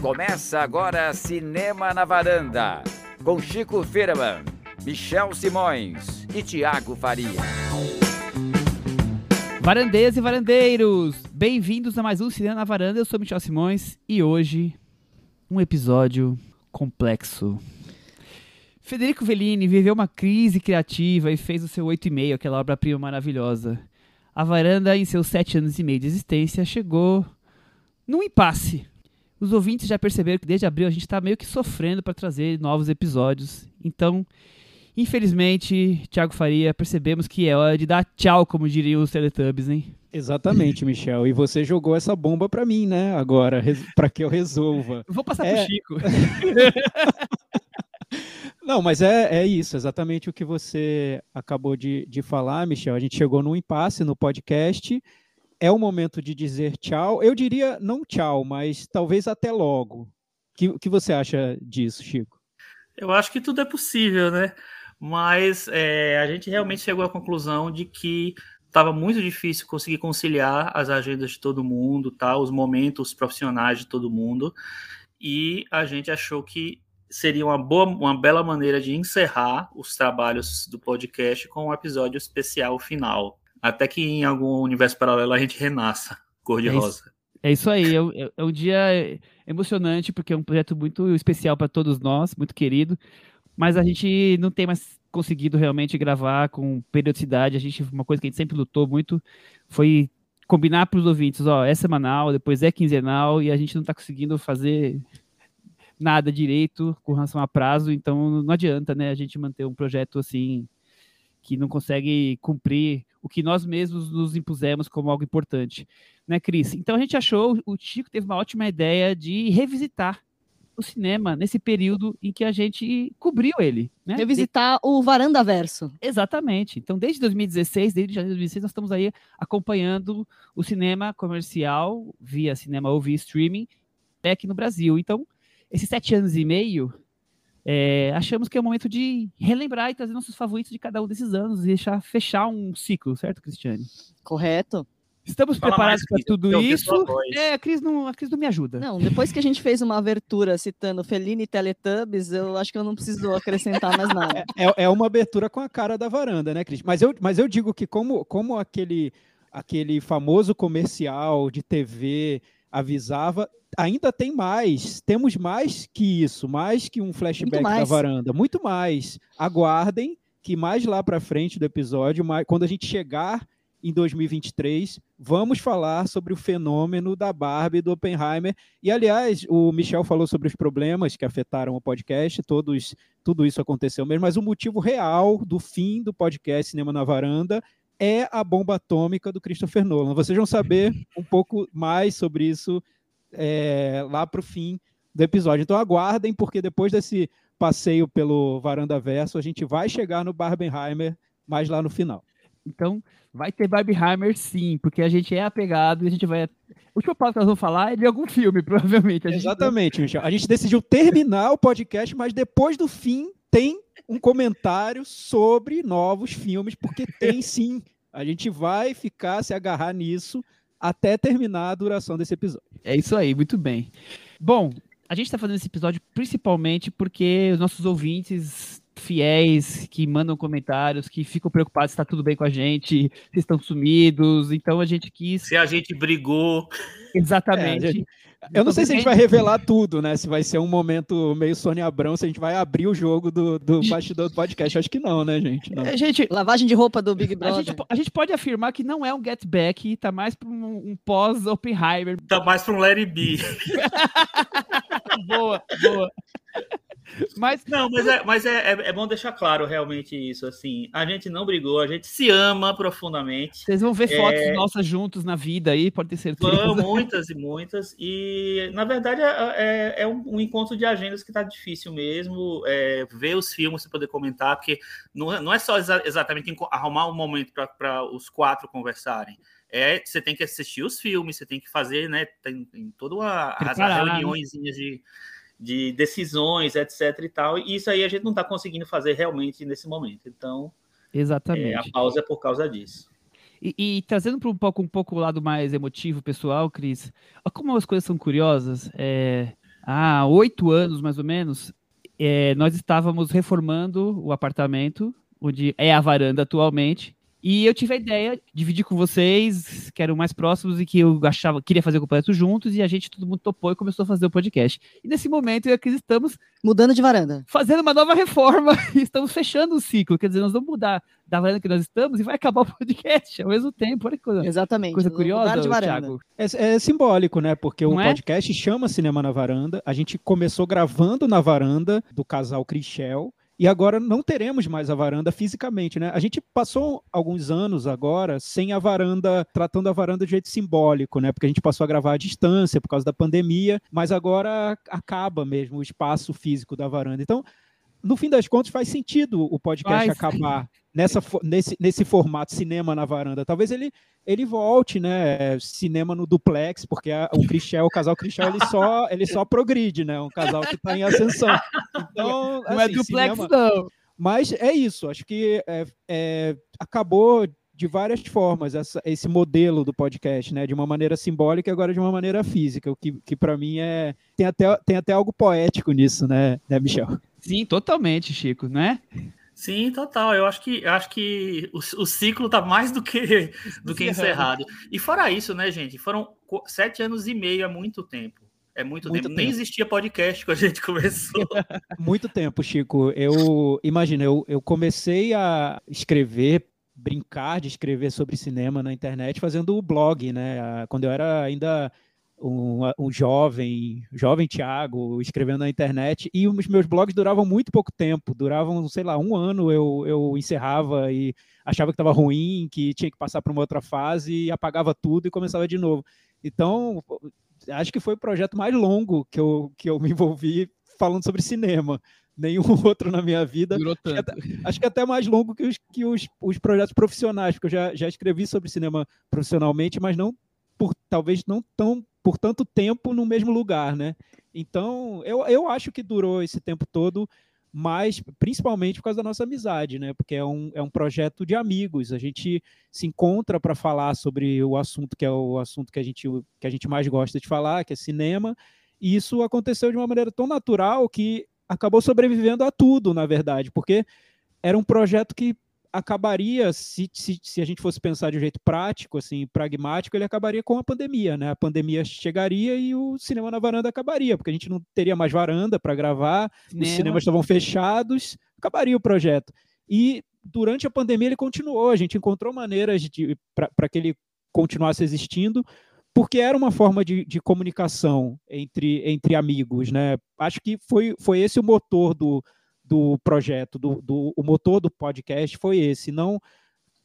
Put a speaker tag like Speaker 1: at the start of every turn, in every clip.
Speaker 1: Começa agora Cinema na Varanda, com Chico Firman, Michel Simões e Tiago Faria.
Speaker 2: Varandeiras e varandeiros, bem-vindos a mais um Cinema na Varanda. Eu sou Michel Simões e hoje um episódio complexo. Federico Fellini viveu uma crise criativa e fez o seu 8,5, aquela obra-prima maravilhosa. A varanda, em seus sete anos e meio de existência, chegou num impasse. Os ouvintes já perceberam que desde abril a gente está meio que sofrendo para trazer novos episódios. Então, infelizmente, Thiago Faria, percebemos que é hora de dar tchau, como diriam os Teletubbies, hein?
Speaker 3: Exatamente, Michel. E você jogou essa bomba para mim, né? Agora, para que eu resolva.
Speaker 2: Vou passar é... pro Chico.
Speaker 3: Não, mas é, é isso, exatamente o que você acabou de, de falar, Michel. A gente chegou num impasse no podcast é o momento de dizer tchau. Eu diria não tchau, mas talvez até logo. O que, que você acha disso, Chico?
Speaker 4: Eu acho que tudo é possível, né? Mas é, a gente realmente chegou à conclusão de que estava muito difícil conseguir conciliar as agendas de todo mundo, tá? os momentos profissionais de todo mundo, e a gente achou que seria uma boa, uma bela maneira de encerrar os trabalhos do podcast com um episódio especial final. Até que em algum universo paralelo a gente renasça cor-de-rosa.
Speaker 2: É, é isso aí, é, é, é, um dia emocionante, porque é um projeto muito especial para todos nós, muito querido, mas a gente não tem mais conseguido realmente gravar com periodicidade. A gente, uma coisa que a gente sempre lutou muito foi combinar para os ouvintes, ó, é semanal, depois é quinzenal, e a gente não está conseguindo fazer nada direito com relação a prazo, então não adianta, né, a gente manter um projeto assim que não consegue cumprir o que nós mesmos nos impusemos como algo importante, né, Cris? Então a gente achou, o Chico teve uma ótima ideia de revisitar o cinema nesse período em que a gente cobriu ele. Né?
Speaker 5: Revisitar o Varanda Verso.
Speaker 2: Exatamente. Então, desde 2016, desde 2016, nós estamos aí acompanhando o cinema comercial via cinema ou via streaming aqui no Brasil. Então, esses sete anos e meio é, achamos que é o momento de relembrar e trazer nossos favoritos de cada um desses anos e deixar fechar um ciclo, certo, Cristiane?
Speaker 5: Correto.
Speaker 2: Estamos Fala preparados para tudo isso. É, a Cris, não, a Cris não me ajuda.
Speaker 5: Não, depois que a gente fez uma abertura citando Fellini e Teletubbies, eu acho que eu não preciso acrescentar mais nada.
Speaker 3: É, é, é uma abertura com a cara da varanda, né, Cris? Mas eu, mas eu digo que como, como aquele, aquele famoso comercial de TV avisava, ainda tem mais. Temos mais que isso, mais que um flashback da varanda, muito mais. Aguardem que mais lá para frente do episódio, quando a gente chegar em 2023, vamos falar sobre o fenômeno da Barbie do Oppenheimer. E aliás, o Michel falou sobre os problemas que afetaram o podcast, todos, tudo isso aconteceu mesmo, mas o motivo real do fim do podcast Cinema na Varanda é a bomba atômica do Christopher Nolan. Vocês vão saber um pouco mais sobre isso é, lá para o fim do episódio. Então aguardem, porque depois desse passeio pelo Varanda Verso, a gente vai chegar no Barbenheimer mais lá no final.
Speaker 2: Então, vai ter Barbenheimer sim, porque a gente é apegado e a gente vai. O último passo que nós vamos falar é de algum filme, provavelmente.
Speaker 3: Exatamente, Michel. A gente decidiu terminar o podcast, mas depois do fim tem um comentário sobre novos filmes, porque tem sim. A gente vai ficar se agarrar nisso até terminar a duração desse episódio.
Speaker 2: É isso aí, muito bem. Bom, a gente está fazendo esse episódio principalmente porque os nossos ouvintes fiéis que mandam comentários, que ficam preocupados se está tudo bem com a gente, se estão sumidos. Então a gente quis.
Speaker 4: Se a gente brigou.
Speaker 2: Exatamente. É, gente...
Speaker 3: Eu não sei se a gente vai revelar tudo, né? Se vai ser um momento meio Sônia Abrão, se a gente vai abrir o jogo do, do bastidor do podcast. Acho que não, né, gente? Não.
Speaker 5: É, gente Lavagem de roupa do Big Brother.
Speaker 2: A gente, a gente pode afirmar que não é um Get Back, tá mais para um, um pós-Oppenheimer.
Speaker 4: Tá mais para um Let It Be.
Speaker 2: boa, boa.
Speaker 4: Mas não, mas, é, mas é, é, é, bom deixar claro realmente isso. Assim, a gente não brigou, a gente se ama profundamente.
Speaker 2: Vocês vão ver fotos é... nossas juntos na vida aí, pode ter certeza.
Speaker 4: muitas e muitas. E na verdade é, é, é um, encontro de agendas que tá difícil mesmo. É, ver os filmes e poder comentar, porque não, não é só exa exatamente arrumar um momento para os quatro conversarem é você tem que assistir os filmes, você tem que fazer, né? Tem, tem toda a, as né? reuniões de, de decisões, etc. e tal. E isso aí a gente não está conseguindo fazer realmente nesse momento. Então,
Speaker 2: exatamente. É,
Speaker 4: a pausa é por causa disso.
Speaker 2: E, e trazendo para um pouco, um pouco o lado mais emotivo, pessoal, Cris, olha como as coisas são curiosas. É, há oito anos, mais ou menos, é, nós estávamos reformando o apartamento, onde é a varanda atualmente, e eu tive a ideia de dividir com vocês, que eram mais próximos e que eu achava, queria fazer o completo juntos, e a gente, todo mundo topou e começou a fazer o podcast. E nesse momento, eu e a Cris estamos
Speaker 5: Mudando de varanda.
Speaker 2: fazendo uma nova reforma e estamos fechando o ciclo. Quer dizer, nós vamos mudar da varanda que nós estamos e vai acabar o podcast ao mesmo tempo. Olha que coisa,
Speaker 5: Exatamente.
Speaker 2: coisa
Speaker 5: Mudar
Speaker 2: curiosa,
Speaker 5: de varanda.
Speaker 2: Thiago.
Speaker 3: É, é simbólico, né? Porque o
Speaker 2: é?
Speaker 3: podcast chama Cinema na Varanda. A gente começou gravando na varanda do casal Crichel. E agora não teremos mais a varanda fisicamente, né? A gente passou alguns anos agora sem a varanda, tratando a varanda de jeito simbólico, né? Porque a gente passou a gravar à distância por causa da pandemia, mas agora acaba mesmo o espaço físico da varanda. Então, no fim das contas, faz sentido o podcast acabar nessa, nesse, nesse formato cinema na varanda. Talvez ele, ele volte, né? Cinema no duplex, porque a- o Crichel, o casal Crichel, ele só, ele só progride, né? Um casal que está em ascensão. Então,
Speaker 2: Não é
Speaker 3: assim,
Speaker 2: duplex,
Speaker 3: cinema-
Speaker 2: não.
Speaker 3: mas é isso, acho que é, é, acabou de várias formas essa- esse modelo do podcast, né? De uma maneira simbólica e agora de uma maneira física, o que, que para mim é. Tem até, tem até algo poético nisso, né, né Michel?
Speaker 2: Sim, totalmente, Chico, né?
Speaker 4: Sim, total. Eu acho que eu acho que o, o ciclo tá mais do que do que encerrado. E fora isso, né, gente? Foram sete anos e meio, é muito tempo. É muito,
Speaker 3: Muito
Speaker 4: tempo. Nem
Speaker 3: tempo.
Speaker 4: existia podcast quando a gente começou.
Speaker 3: Muito tempo, Chico. Eu imagina, eu, eu comecei a escrever, brincar de escrever sobre cinema na internet, fazendo o blog, né? Ah, Quando eu era ainda um, um jovem, jovem Thiago, escrevendo na internet, e os meus blogs duravam muito pouco tempo, duravam, sei lá, um ano eu, eu encerrava e achava que estava ruim, que tinha que passar para uma outra fase, e apagava tudo e começava de novo. Então, acho que foi o projeto mais longo que eu, que eu me envolvi falando sobre cinema. Nenhum outro na minha vida. Acho que até, acho que até mais longo que os, que os, os projetos profissionais, porque eu já, já escrevi sobre cinema profissionalmente, mas não por talvez não tão por tanto tempo no mesmo lugar, né? Então, eu, eu acho que durou esse tempo todo, mas principalmente por causa da nossa amizade, né? Porque é um, é um projeto de amigos. A gente se encontra para falar sobre o assunto que é o assunto que a, gente, que a gente mais gosta de falar, que é cinema. E isso aconteceu de uma maneira tão natural que acabou sobrevivendo a tudo, na verdade, porque era um projeto que acabaria, se, se, se a gente fosse pensar de um jeito prático, assim, pragmático, ele acabaria com a pandemia, né? A pandemia chegaria e o cinema na varanda acabaria, porque a gente não teria mais varanda para gravar, os
Speaker 2: Cinema.
Speaker 3: cinemas estavam fechados, acabaria o projeto. E durante a pandemia ele continuou, a gente encontrou maneiras para que ele continuasse existindo, porque era uma forma de, de comunicação entre, entre amigos, né? Acho que foi, foi esse o motor do, do projeto, do, do, o motor do podcast foi esse, não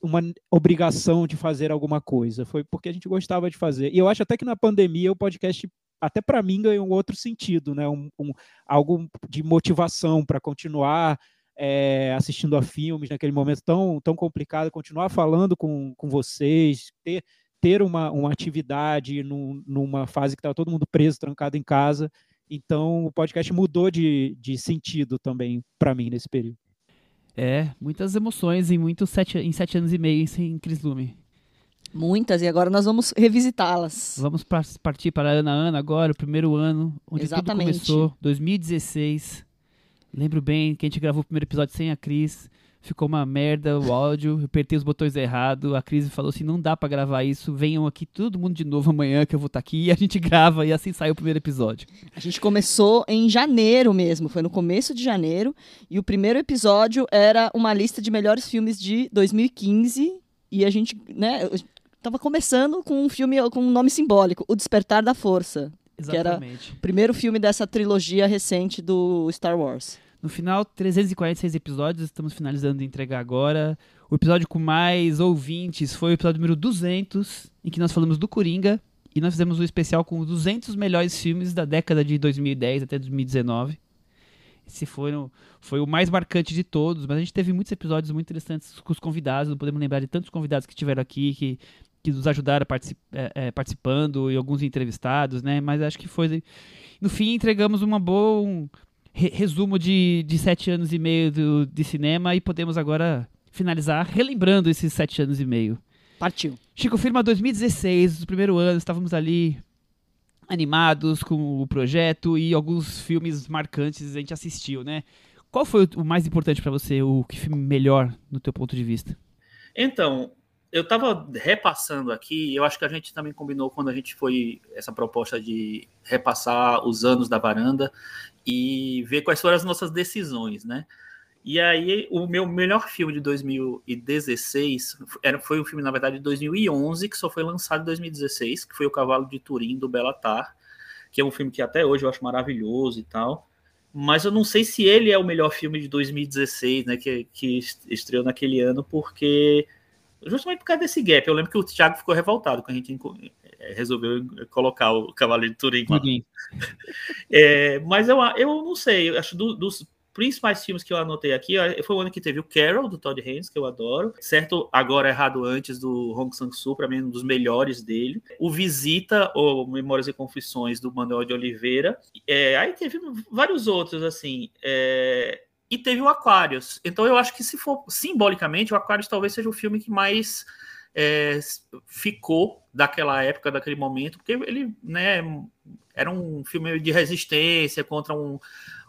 Speaker 3: uma obrigação de fazer alguma coisa, foi porque a gente gostava de fazer. E eu acho até que na pandemia o podcast, até para mim, ganhou um outro sentido, né? Um, um algo de motivação para continuar é, assistindo a filmes naquele momento tão, tão complicado, continuar falando com, com vocês, ter, ter uma, uma atividade num, numa fase que estava todo mundo preso, trancado em casa. Então, o podcast mudou de, de sentido também para mim nesse período.
Speaker 2: É, muitas emoções em muitos sete, em sete anos e meio sem Cris Lume.
Speaker 5: Muitas, e agora nós vamos revisitá-las.
Speaker 2: Vamos partir para a Ana Ana agora, o primeiro ano, onde
Speaker 5: Exatamente.
Speaker 2: tudo começou, 2016. Lembro bem que a gente gravou o primeiro episódio sem a Cris. Ficou uma merda o áudio, eu apertei os botões errado. A Cris falou assim: não dá pra gravar isso, venham aqui todo mundo de novo amanhã que eu vou estar aqui. E a gente grava e assim saiu o primeiro episódio.
Speaker 5: A gente começou em janeiro mesmo, foi no começo de janeiro. E o primeiro episódio era uma lista de melhores filmes de 2015. E a gente, né, tava começando com um filme com um nome simbólico, O Despertar da Força. Que era-
Speaker 2: Exatamente.
Speaker 5: Primeiro filme dessa trilogia recente do Star Wars.
Speaker 2: No final, 346 episódios, estamos finalizando de entregar agora. O episódio com mais ouvintes foi o episódio número 200, em que nós falamos do Coringa. E nós fizemos um especial com os 200 melhores filmes da década de 2010 até 2019. Esse foi, o- foi o mais marcante de todos, mas a gente teve muitos episódios muito interessantes com os convidados. Não podemos lembrar de tantos convidados que tiveram aqui, que, que nos ajudaram particip- é, é, participando, e alguns entrevistados, né? Mas acho que foi. No fim, entregamos uma boa. um re- resumo de, de sete anos e meio do, de cinema e podemos agora finalizar relembrando esses sete anos e meio.
Speaker 5: Partiu.
Speaker 2: Chico Firma 2016, o primeiro ano, estávamos ali animados com o projeto e alguns filmes marcantes a gente assistiu, né? Qual foi o mais importante para você, o que filme melhor no teu ponto de vista?
Speaker 4: Então, eu estava repassando aqui, eu acho que a gente também combinou quando a gente foi essa proposta de repassar os anos da varanda e ver quais foram as nossas decisões, né? E aí, o meu melhor filme de 2016 era, foi um filme, na verdade, de 2011, que só foi lançado em 2016, que foi O Cavalo de Turim, do Belatar, que é um filme que até hoje eu acho maravilhoso e tal. Mas eu não sei se ele é o melhor filme de 2016, né, que, que estreou naquele ano, porque justamente por causa desse gap. Eu lembro que o Thiago ficou revoltado quando a gente resolveu colocar o Cavalo de Turim. É, mas eu, eu não sei, eu acho do, dos principais filmes que eu anotei aqui, foi o ano que teve o Carol, do Todd Haynes, que eu adoro. Certo, agora errado antes, do Hong Sang-soo, para mim um dos melhores dele. O Visita, ou Memórias e Confissões, do Manuel de Oliveira. É, aí teve vários outros, assim. É, e teve o Aquarius. Então eu acho que se for simbolicamente, o Aquarius talvez seja o filme que mais é, ficou daquela época, daquele momento, porque ele, né, era um filme de resistência contra um,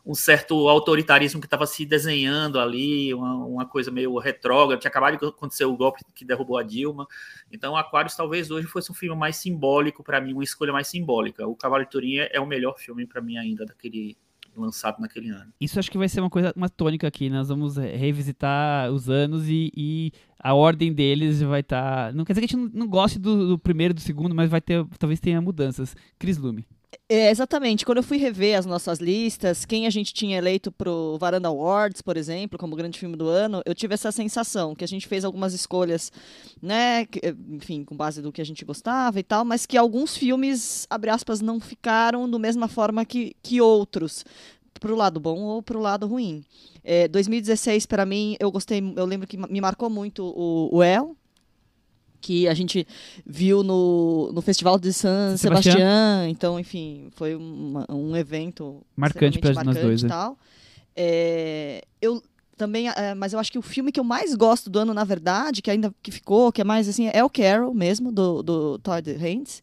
Speaker 4: um certo autoritarismo que estava se desenhando ali, uma, uma, coisa meio retrógrada, tinha acabado de acontecer o golpe que derrubou a Dilma. Então, Aquarius talvez hoje fosse um filme mais simbólico para mim, uma escolha mais simbólica. O Cavalo de Turim é o melhor filme para mim ainda daquele lançado naquele ano.
Speaker 2: Isso acho que vai ser uma coisa, uma tônica aqui. Nós vamos revisitar os anos e, e a ordem deles vai estar. Tá... Não quer dizer que a gente não, goste do, do primeiro, do segundo, mas vai ter, talvez tenha mudanças. Cris Lume.
Speaker 5: É, exatamente. Quando eu fui rever as nossas listas, quem a gente tinha eleito pro Varanda Awards, por exemplo, como grande filme do ano, eu tive essa sensação que a gente fez algumas escolhas, né, que, enfim, com base do que a gente gostava e tal, mas que alguns filmes, abre aspas, não ficaram da mesma forma que, que outros pro lado bom ou pro lado ruim. É, 2016 para mim eu gostei, eu lembro que me marcou muito o, o El, que a gente viu no, no Festival de San Sebastián. Sebastián. Então, enfim, foi uma, um evento
Speaker 2: marcante para nós dois.
Speaker 5: É. Tal. É, eu também, é, mas eu acho que o filme que eu mais gosto do ano, na verdade, que ainda que ficou, que é mais assim, é o Carol mesmo, do, do Todd Haynes.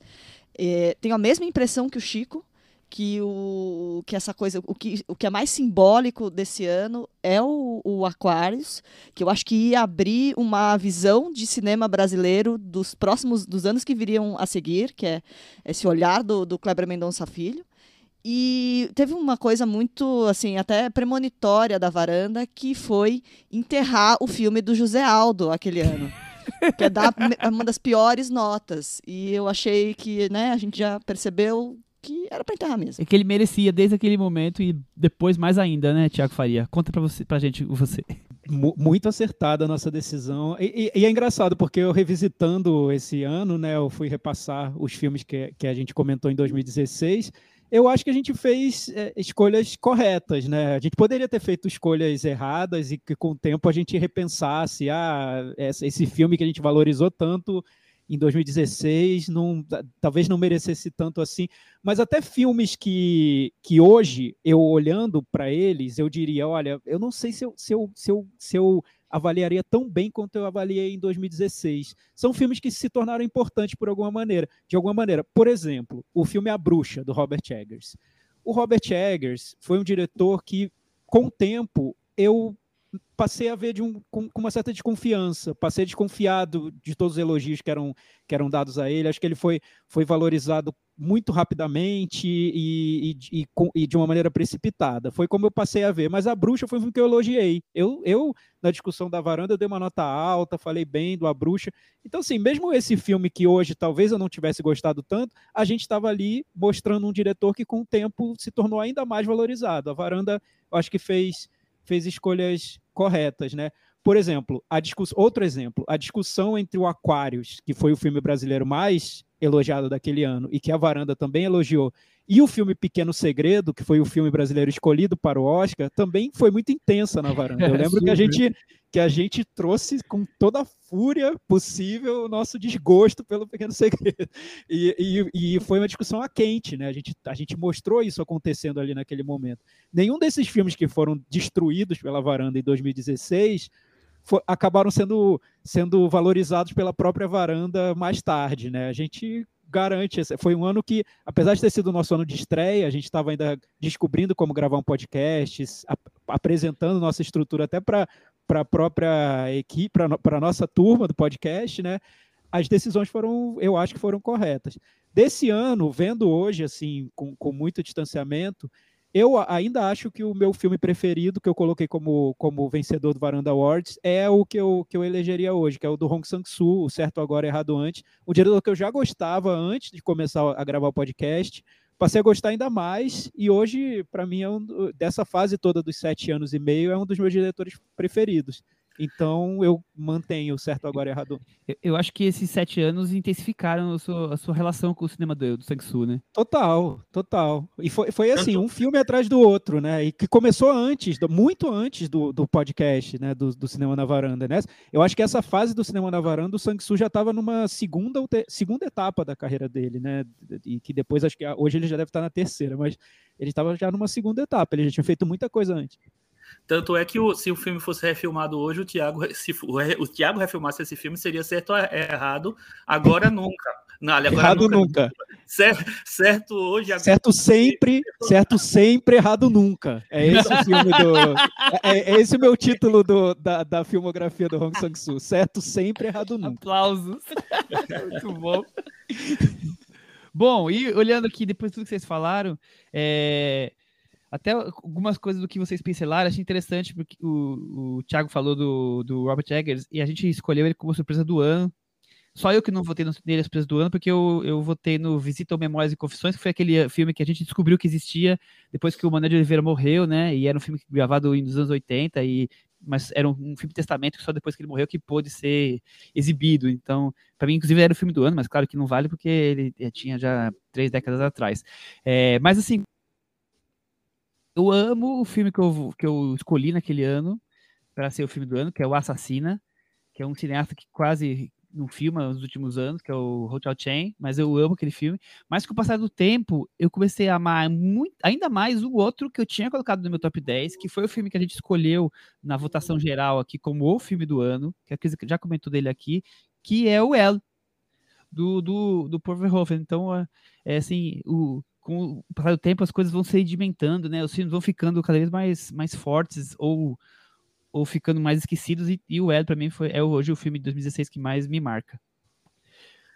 Speaker 5: É, tenho a mesma impressão que o Chico que o que essa coisa o que, o que é mais simbólico desse ano é o, o Aquarius que eu acho que ia abrir uma visão de cinema brasileiro dos próximos dos anos que viriam a seguir que é esse olhar do, do Kleber Mendonça Filho. E teve uma coisa muito assim até premonitória da varanda que foi enterrar o filme do José Aldo aquele ano que é dar uma das piores notas. E eu achei que né a gente já percebeu que era para enterrar mesmo.
Speaker 2: É que ele merecia desde aquele momento e depois mais ainda, né, Tiago Faria? Conta para você, pra gente você.
Speaker 3: Muito acertada a nossa decisão. E, e, e, é engraçado, porque eu revisitando esse ano, né, eu fui repassar os filmes que, que a gente comentou em 2016. Eu acho que a gente fez é, escolhas corretas, né? A gente poderia ter feito escolhas erradas e que com o tempo a gente repensasse, ah, esse filme que a gente valorizou tanto em 2016, não, talvez não merecesse tanto assim, mas até filmes que, que hoje, eu olhando para eles, eu diria, olha, eu não sei se eu, se, eu, se, eu, se eu avaliaria tão bem quanto eu avaliei em 2016. São filmes que se tornaram importantes por alguma maneira, de alguma maneira. Por exemplo, o filme A Bruxa, do Robert Eggers. O Robert Eggers foi um diretor que, com o tempo, eu passei a ver de um, com, com, uma certa desconfiança, passei desconfiado de todos os elogios que eram, que eram dados a ele. Acho que ele foi, foi valorizado muito rapidamente e, e, e, e, de uma maneira precipitada. Foi como eu passei a ver. Mas A Bruxa foi um filme que eu elogiei. Eu, eu, na discussão da varanda, eu dei uma nota alta, falei bem do A Bruxa. Então, assim, mesmo esse filme que hoje talvez eu não tivesse gostado tanto, a gente estava ali mostrando um diretor que com o tempo se tornou ainda mais valorizado. A varanda, eu acho que fez fez escolhas corretas, né? Por exemplo, a discuss... outro exemplo, a discussão entre o Aquarius, que foi o filme brasileiro mais elogiado daquele ano e que a Varanda também elogiou, e o filme Pequeno Segredo, que foi o filme brasileiro escolhido para o Oscar, também foi muito intensa na Varanda. Eu lembro que a gente que a gente trouxe com toda a fúria possível o nosso desgosto pelo Pequeno Segredo. E, e, e, foi uma discussão a quente, né? A gente, a gente mostrou isso acontecendo ali naquele momento. Nenhum desses filmes que foram destruídos pela varanda em 2016 for, acabaram sendo, sendo valorizados pela própria varanda mais tarde, né? A gente garante, foi um ano que, apesar de ter sido o nosso ano de estreia, a gente estava ainda descobrindo como gravar um podcast, ap apresentando nossa estrutura até para a própria equipe, para a nossa turma do podcast, né? As decisões foram, eu acho que foram corretas. Desse ano, vendo hoje, assim, com, com muito distanciamento, eu ainda acho que o meu filme preferido, que eu coloquei como, como vencedor do Varanda Awards, é o que eu, que eu elegeria hoje, que é o do Hong Sang-soo, o Certo Agora Errado Antes. Um diretor que eu já gostava antes de começar a gravar o podcast. Passei a gostar ainda mais, e hoje, para mim, é um, dessa fase toda dos sete anos e meio, é um dos meus diretores preferidos. Então eu mantenho certo agora errado.
Speaker 2: Eu, eu acho que esses sete anos intensificaram a sua, a sua relação com o cinema do, do Sang-Soo, né?
Speaker 3: Total, total. E foi, foi assim, um filme atrás do outro, né? E que começou antes, muito antes do, do podcast, né? Do, do Cinema na Varanda, né? Eu acho que essa fase do Cinema na Varanda, o Sang-Soo já estava numa segunda, segunda etapa da carreira dele, né? E que depois, acho que hoje ele já deve estar na terceira, mas ele estava já numa segunda etapa, ele já tinha feito muita coisa antes.
Speaker 4: Tanto é que o, se o filme fosse refilmado hoje, o Thiago, se o, o Thiago refilmasse esse filme, seria certo ou errado, agora nunca.
Speaker 3: Não, agora errado nunca. nunca.
Speaker 4: Certo, certo hoje. Agora...
Speaker 3: Certo sempre, certo sempre, errado nunca. É esse o filme do. É, é esse o meu título do, da, da filmografia do Hong Sang-soo. Certo sempre, errado nunca.
Speaker 2: Aplausos. Muito bom. Bom, e olhando aqui, depois de tudo que vocês falaram, é, até algumas coisas do que vocês pincelaram, achei interessante, porque o, o Thiago falou do, do Robert Eggers, e a gente escolheu ele como surpresa do ano. Só eu que não votei nele a surpresa do ano, porque eu, eu votei no Visita Memórias e Confissões, que foi aquele filme que a gente descobriu que existia depois que o Mané de Oliveira morreu, né? E era um filme gravado nos anos 80, e, mas era um, um filme de testamento que só depois que ele morreu que pôde ser exibido. Então, para mim, inclusive, era o filme do ano, mas claro que não vale porque ele tinha já três décadas atrás. É, mas assim, eu amo o filme que eu, que eu escolhi naquele ano para ser o filme do ano, que é O Assassina, que é um cineasta que quase não filma nos últimos anos, que é o Hotel Chain, mas eu amo aquele filme. Mas com o passar do tempo, eu comecei a amar muito, ainda mais o outro que eu tinha colocado no meu top 10, que foi o filme que a gente escolheu na votação geral aqui como o filme do ano, que a Cris já comentou dele aqui, que é o El, do, do, do Paul Verhoeven. Então, é, é assim, o, com o passar do tempo as coisas vão se sedimentando, né? Os filmes vão ficando cada vez mais, mais fortes ou, ou ficando mais esquecidos e, e o Ed para mim foi é hoje o filme de 2016 que mais me marca.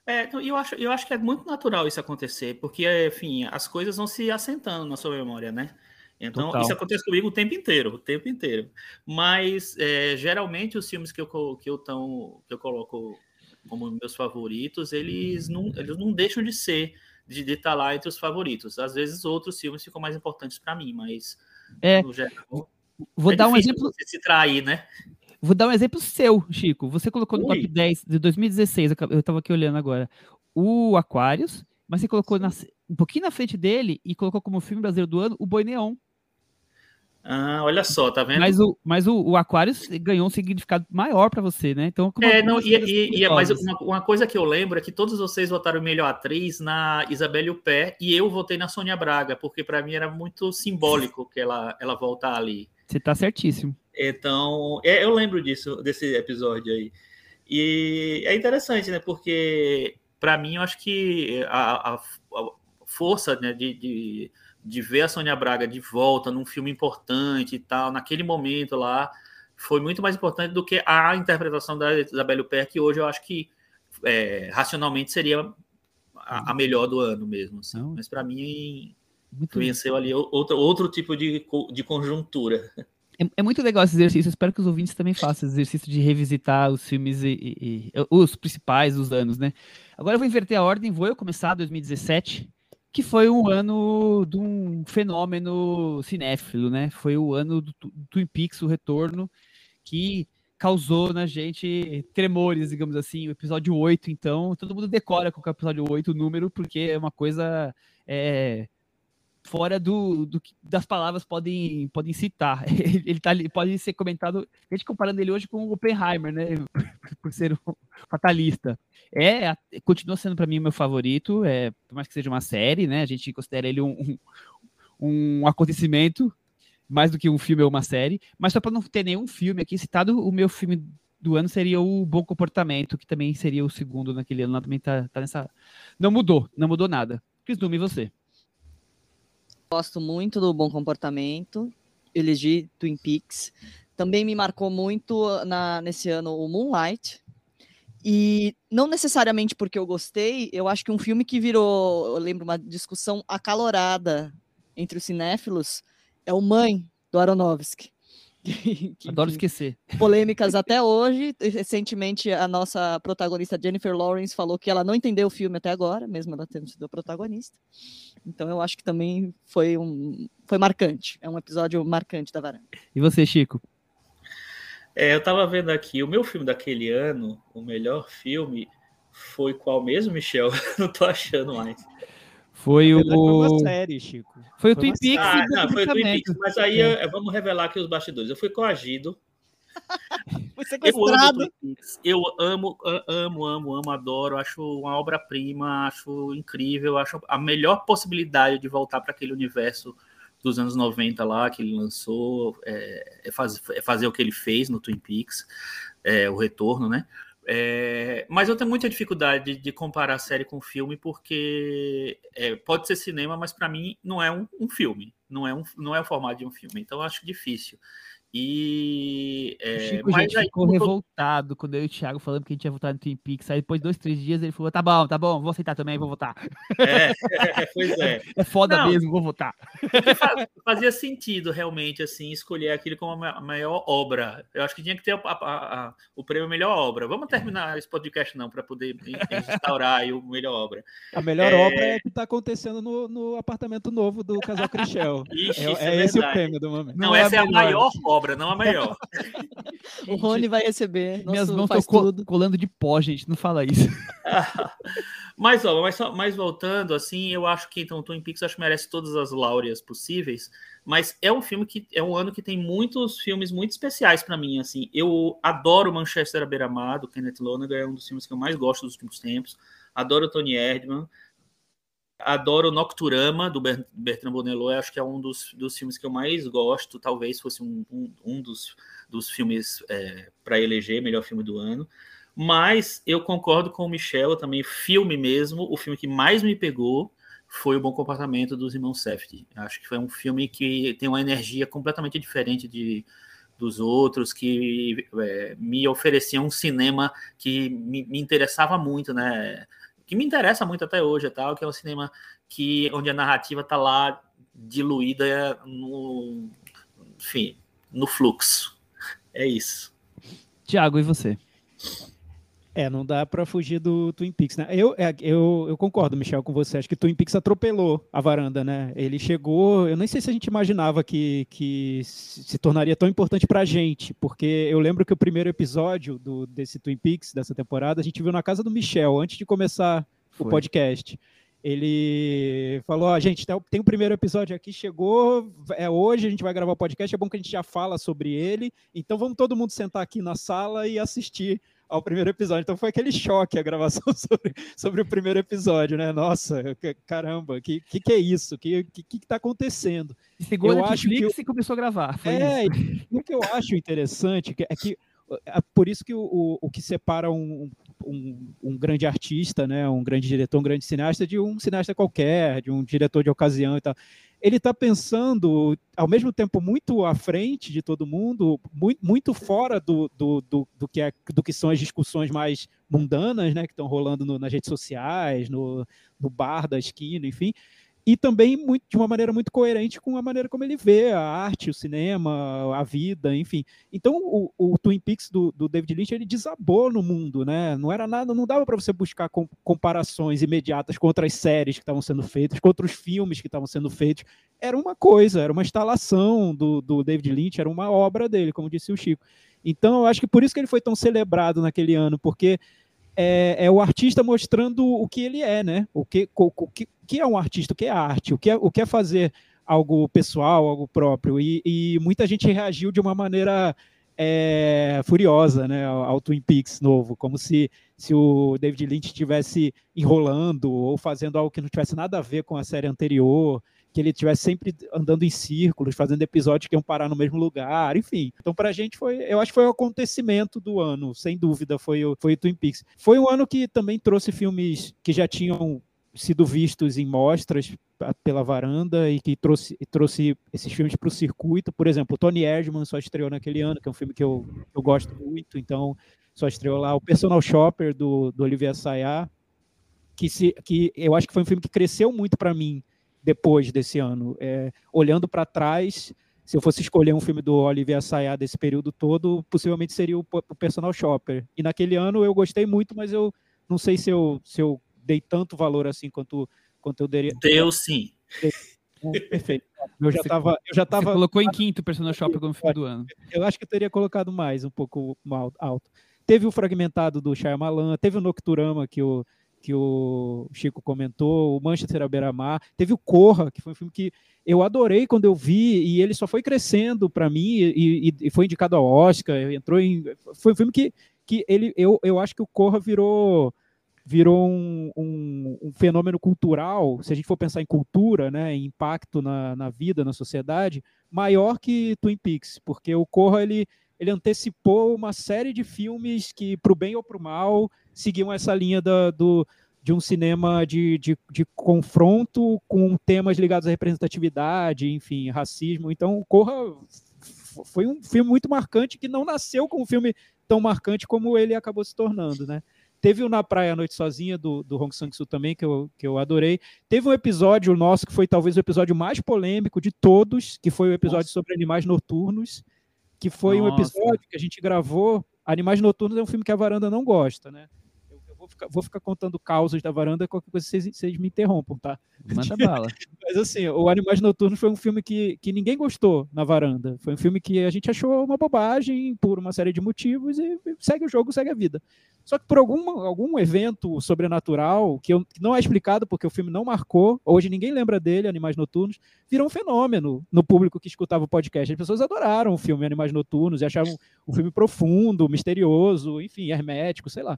Speaker 4: É, então, eu acho, eu acho que é muito natural isso acontecer, porque, enfim, as coisas vão se assentando na sua memória, né? Então, Total. isso acontece comigo o tempo inteiro, o tempo inteiro. Mas, é, geralmente, os filmes que eu, que, eu tão, que eu coloco como meus favoritos, eles não, eles não deixam de ser de estar tá lá entre os favoritos. Às vezes outros filmes ficam mais importantes para mim, mas
Speaker 2: é, no geral, vou é dar um exemplo
Speaker 4: se trair, né?
Speaker 2: Vou dar um exemplo seu, Chico. Você colocou no Ui. top 10 de 2016, eu estava aqui olhando agora, o Aquarius, mas você colocou na, um pouquinho na frente dele e colocou como filme brasileiro do ano o Boi Neon.
Speaker 4: Ah, olha só, tá vendo?
Speaker 2: Mas o, mas o, o Aquarius ganhou um significado maior para você, né? Então,
Speaker 4: é, não, e, e, e mas uma, uma, coisa que eu lembro é que todos vocês votaram melhor atriz na Isabelle Huppert e eu votei na Sônia Braga, porque para mim era muito simbólico que ela, ela voltar ali.
Speaker 2: Você tá certíssimo.
Speaker 4: Então, é, eu lembro disso, desse episódio aí. E é interessante, né? Porque para mim eu acho que a, a, a força né, de, de de ver a Sônia Braga de volta num filme importante e tal, naquele momento lá, foi muito mais importante do que a interpretação da Isabelle Huppert, que hoje eu acho que é, racionalmente seria a, a, melhor do ano mesmo. Assim. Mas para mim, muito venceu ali outro, outro tipo de, de conjuntura.
Speaker 2: É, é, muito legal esse exercício. espero que os ouvintes também façam esse exercício de revisitar os filmes e, e, e, os principais dos anos, né? Agora eu vou inverter a ordem, vou eu começar 2017 que foi um ano de um fenômeno cinéfilo, né? Foi o ano do, Twin Peaks, o retorno, que causou na gente tremores, digamos assim. O episódio 8, então, todo mundo decora com o episódio 8 o número, porque é uma coisa é, fora do, do que das palavras podem, podem citar. Ele, tá, pode ser comentado, a gente comparando ele hoje com o Oppenheimer, né? Por ser um fatalista. É, continua sendo para mim o meu favorito, é, por mais que seja uma série, né? A gente considera ele um, um, um acontecimento mais do que um filme ou uma série, mas só para não ter nenhum filme aqui citado, o meu filme do ano seria o Bom Comportamento, que também seria o segundo naquele ano. Também tá, tá nessa. Não mudou, não mudou nada. Cris Dume, e você?
Speaker 5: Gosto muito do Bom Comportamento. Elegi Twin Peaks. Também me marcou muito na, nesse ano o Moonlight. E não necessariamente porque eu gostei, eu acho que um filme que virou, eu lembro, uma discussão acalorada entre os cinéfilos é o Mãe, do Aronofsky.
Speaker 2: que, Adoro que, esquecer.
Speaker 5: Polêmicas até hoje. Recentemente, a nossa protagonista Jennifer Lawrence falou que ela não entendeu o filme até agora, mesmo ela tendo sido a protagonista. Então, eu acho que também foi um foi marcante. É um episódio marcante da varanda.
Speaker 2: E você, Chico?
Speaker 4: É, eu estava vendo aqui, o meu filme daquele ano, o melhor filme, foi qual mesmo, Michel? não estou achando mais.
Speaker 2: Foi o.
Speaker 3: Foi uma série, Chico.
Speaker 2: Foi o Twin Peaks.
Speaker 4: Ah, não, foi o Twin Peaks. Mas aí é. vamos revelar aqui os bastidores. Eu fui coagido. eu amo, eu amo, amo, amo, amo, adoro. Acho uma obra-prima, acho incrível. Acho a melhor possibilidade de voltar para aquele universo dos anos 90 lá que ele lançou, é, é, faz, é fazer o que ele fez no Twin Peaks, é, o retorno, né? É, mas eu tenho muita dificuldade de, comparar a série com o filme, porque é, pode ser cinema, mas para mim não é um, um, filme, não é, um, não é o formato de um filme, então eu acho difícil. E.
Speaker 2: É, Chico, mas gente, aí, ficou revoltado quando eu e o Thiago falando que a gente ia votar no Twin Peaks. Aí depois de dois, três dias ele falou: tá bom, tá bom, vou aceitar também, vou votar.
Speaker 4: É, pois é.
Speaker 2: É foda Não, mesmo, vou votar.
Speaker 4: Fazia sentido realmente assim escolher aquilo como a maior obra. Eu acho que tinha que ter a, a, a, o prêmio melhor obra. Vamos terminar esse podcast, não, para poder instaurar o melhor obra.
Speaker 3: A melhor é... obra é que está acontecendo no, no, apartamento novo do casal Crichel. é, é, é esse o prêmio do momento.
Speaker 4: Não, Não essa é a maior obra obra, não a maior.
Speaker 5: o Rony vai receber.
Speaker 2: Minhas mãos estão colando de pó, gente. Não fala isso.
Speaker 4: mas, ó, mas, mas voltando, assim, eu acho que então Twin Peaks acho que merece todas as láureas possíveis. Mas é um filme que é um ano que tem muitos filmes muito especiais para mim. Assim, eu adoro Manchester à beira-mar do Kenneth Lonergan, é um dos filmes que eu mais gosto dos últimos tempos. Adoro Tony Erdmann adoro Nocturama, do Bertrand Bonello, acho que é um dos, dos filmes que eu mais gosto, talvez fosse um, um, um dos, dos filmes é, para eleger melhor filme do ano. Mas eu concordo com o Michel também, filme mesmo, o filme que mais me pegou foi O Bom Comportamento dos Irmãos Safety. Acho que foi um filme que tem uma energia completamente diferente de, dos outros, que é, me oferecia um cinema que me, me interessava muito, né? Que me interessa muito até hoje, tal, que é um cinema que onde a narrativa está lá diluída no, enfim, no fluxo. É isso.
Speaker 2: Tiago, e você?
Speaker 3: É, não dá para fugir do Twin Peaks, né? Eu, é, eu, eu concordo, Michel, com você. Acho que Twin Peaks atropelou a varanda, né? Ele chegou. Eu nem sei se a gente imaginava que, que se tornaria tão importante para a gente, porque eu lembro que o primeiro episódio do, desse Twin Peaks, dessa temporada, a gente viu na casa do Michel, antes de começar Foi. o podcast. Ele falou: a gente tem o primeiro episódio aqui, chegou, é hoje, a gente vai gravar o podcast. É bom que a gente já fala sobre ele, então vamos todo mundo sentar aqui na sala e assistir ao primeiro episódio. Então foi aquele choque a gravação sobre, sobre o primeiro episódio, né? Nossa, caramba, que que, que é isso? O que, que que tá acontecendo?
Speaker 2: Chegou eu acho que e começou a gravar.
Speaker 3: é, o que eu acho interessante é que é por isso que o, o, que separa um, um, um, grande artista, né, um grande diretor, um grande cineasta de um cineasta qualquer, de um diretor de ocasião e tal. Ele está pensando, ao mesmo tempo, muito à frente de todo mundo, muito, muito fora do, do, do, do, que é, do que são as discussões mais mundanas, né, que estão rolando no, nas redes sociais, no, no bar da esquina, enfim e também muito, de uma maneira muito coerente com a maneira como ele vê a arte, o cinema, a vida, enfim. Então, o, o Twin Peaks do, do, David Lynch ele desabou no mundo, né? Não era nada, não dava para você buscar com, comparações imediatas com outras séries que estavam sendo feitas, com outros filmes que estavam sendo feitos. Era uma coisa, era uma instalação do, do David Lynch, era uma obra dele, como disse o Chico. Então, eu acho que por isso que ele foi tão celebrado naquele ano, porque é, é, o artista mostrando o que ele é, né? O que, o, o, que, que é um artista, o que é arte, o que é, o que é fazer algo pessoal, algo próprio. E, e muita gente reagiu de uma maneira é, furiosa né, ao, Twin Peaks novo, como se, se o David Lynch estivesse enrolando ou fazendo algo que não tivesse nada a ver com a série anterior. Que ele estivesse sempre andando em círculos, fazendo episódios que iam parar no mesmo lugar, enfim. Então, pra gente foi, eu acho que foi o acontecimento do ano, sem dúvida, foi o, foi o Twin Peaks. Foi um ano que também trouxe filmes que já tinham sido vistos em mostras pela varanda e que trouxe, trouxe esses filmes para o circuito. Por exemplo, Tony Erdman só estreou naquele ano, que é um filme que eu, eu gosto muito, então só estreou lá. O Personal Shopper, do, do Olivier Assayas, que, se, que eu acho que foi um filme que cresceu muito para mim depois desse ano. É, olhando para trás, se eu fosse escolher um filme do Olivier Assayas desse período todo, possivelmente seria o, o Personal Shopper. E naquele ano eu gostei muito, mas eu não sei se eu, se eu dei tanto valor assim quanto, quanto eu deveria.
Speaker 4: Deu sim.
Speaker 3: Perfeito. Eu já estava. Eu já tava...
Speaker 2: Você colocou em quinto o Personal Shopper como filme do ano.
Speaker 3: Eu acho que eu teria colocado mais, um pouco alto. Teve o Fragmentado do Shyamalan, teve o Nocturama que o, que o Chico comentou, o Manchester à beira-mar, teve o Corra, que foi um filme que eu adorei quando eu vi, e ele só foi crescendo para mim, e, e, e, foi indicado ao Oscar, entrou em... Foi um filme que, que ele, eu, eu acho que o Corra virou virou um, um, um, fenômeno cultural, se a gente for pensar em cultura, né, em impacto na, na vida, na sociedade, maior que Twin Peaks, porque o Corra ele, ele antecipou uma série de filmes que, para o bem ou para o mal, seguiam essa linha da, do, de um cinema de, de, de, confronto com temas ligados à representatividade, enfim, racismo. Então, Corra foi um filme muito marcante que não nasceu como um filme tão marcante como ele acabou se tornando, né? Teve o Na Praia à Noite Sozinha, do, do Hong Sang-soo também, que eu, que eu adorei. Teve um episódio nosso que foi talvez o episódio mais polêmico de todos, que foi o episódio Nossa. sobre animais noturnos, que foi Nossa. um episódio que a gente gravou. Animais Noturnos é um filme que a varanda não gosta, né? Vou ficar, vou ficar contando causas da varanda, qualquer coisa vocês, vocês me interrompam, tá?
Speaker 2: Manda bala.
Speaker 3: Mas assim, o Animais Noturnos foi um filme que, que ninguém gostou na varanda. Foi um filme que a gente achou uma bobagem por uma série de motivos e segue o jogo, segue a vida. Só que por algum, algum evento sobrenatural, que, eu, que não é explicado porque o filme não marcou, hoje ninguém lembra dele, Animais Noturnos, virou um fenômeno no público que escutava o podcast. As pessoas adoraram o filme Animais Noturnos e achavam o filme profundo, misterioso, enfim, hermético, sei lá.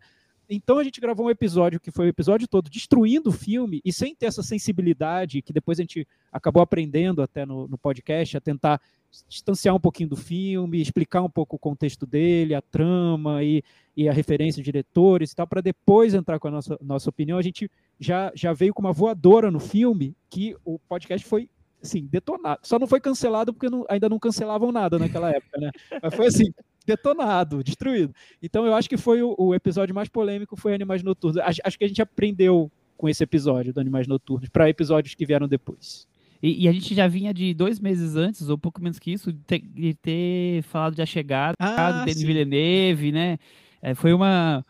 Speaker 3: Então a gente gravou um episódio que foi o episódio todo destruindo o filme e sem ter essa sensibilidade que depois a gente acabou aprendendo até no, no podcast a tentar distanciar um pouquinho do filme, explicar um pouco o contexto dele, a trama e, e a referência de diretores e tal, para depois entrar com a nossa, nossa opinião. A gente já, já veio com uma voadora no filme que o podcast foi assim, detonado. Só não foi cancelado porque não, ainda não cancelavam nada naquela época, né? Mas foi assim, detonado, destruído. Então eu acho que foi o, o episódio mais polêmico foi Animais Noturnos. Acho, acho, que a gente aprendeu com esse episódio do Animais Noturnos para episódios que vieram depois.
Speaker 2: E, e, a gente já vinha de dois meses antes, ou pouco menos que isso, de ter, de ter falado de A Chegada, ah, do Denis Villeneuve, né? É, foi uma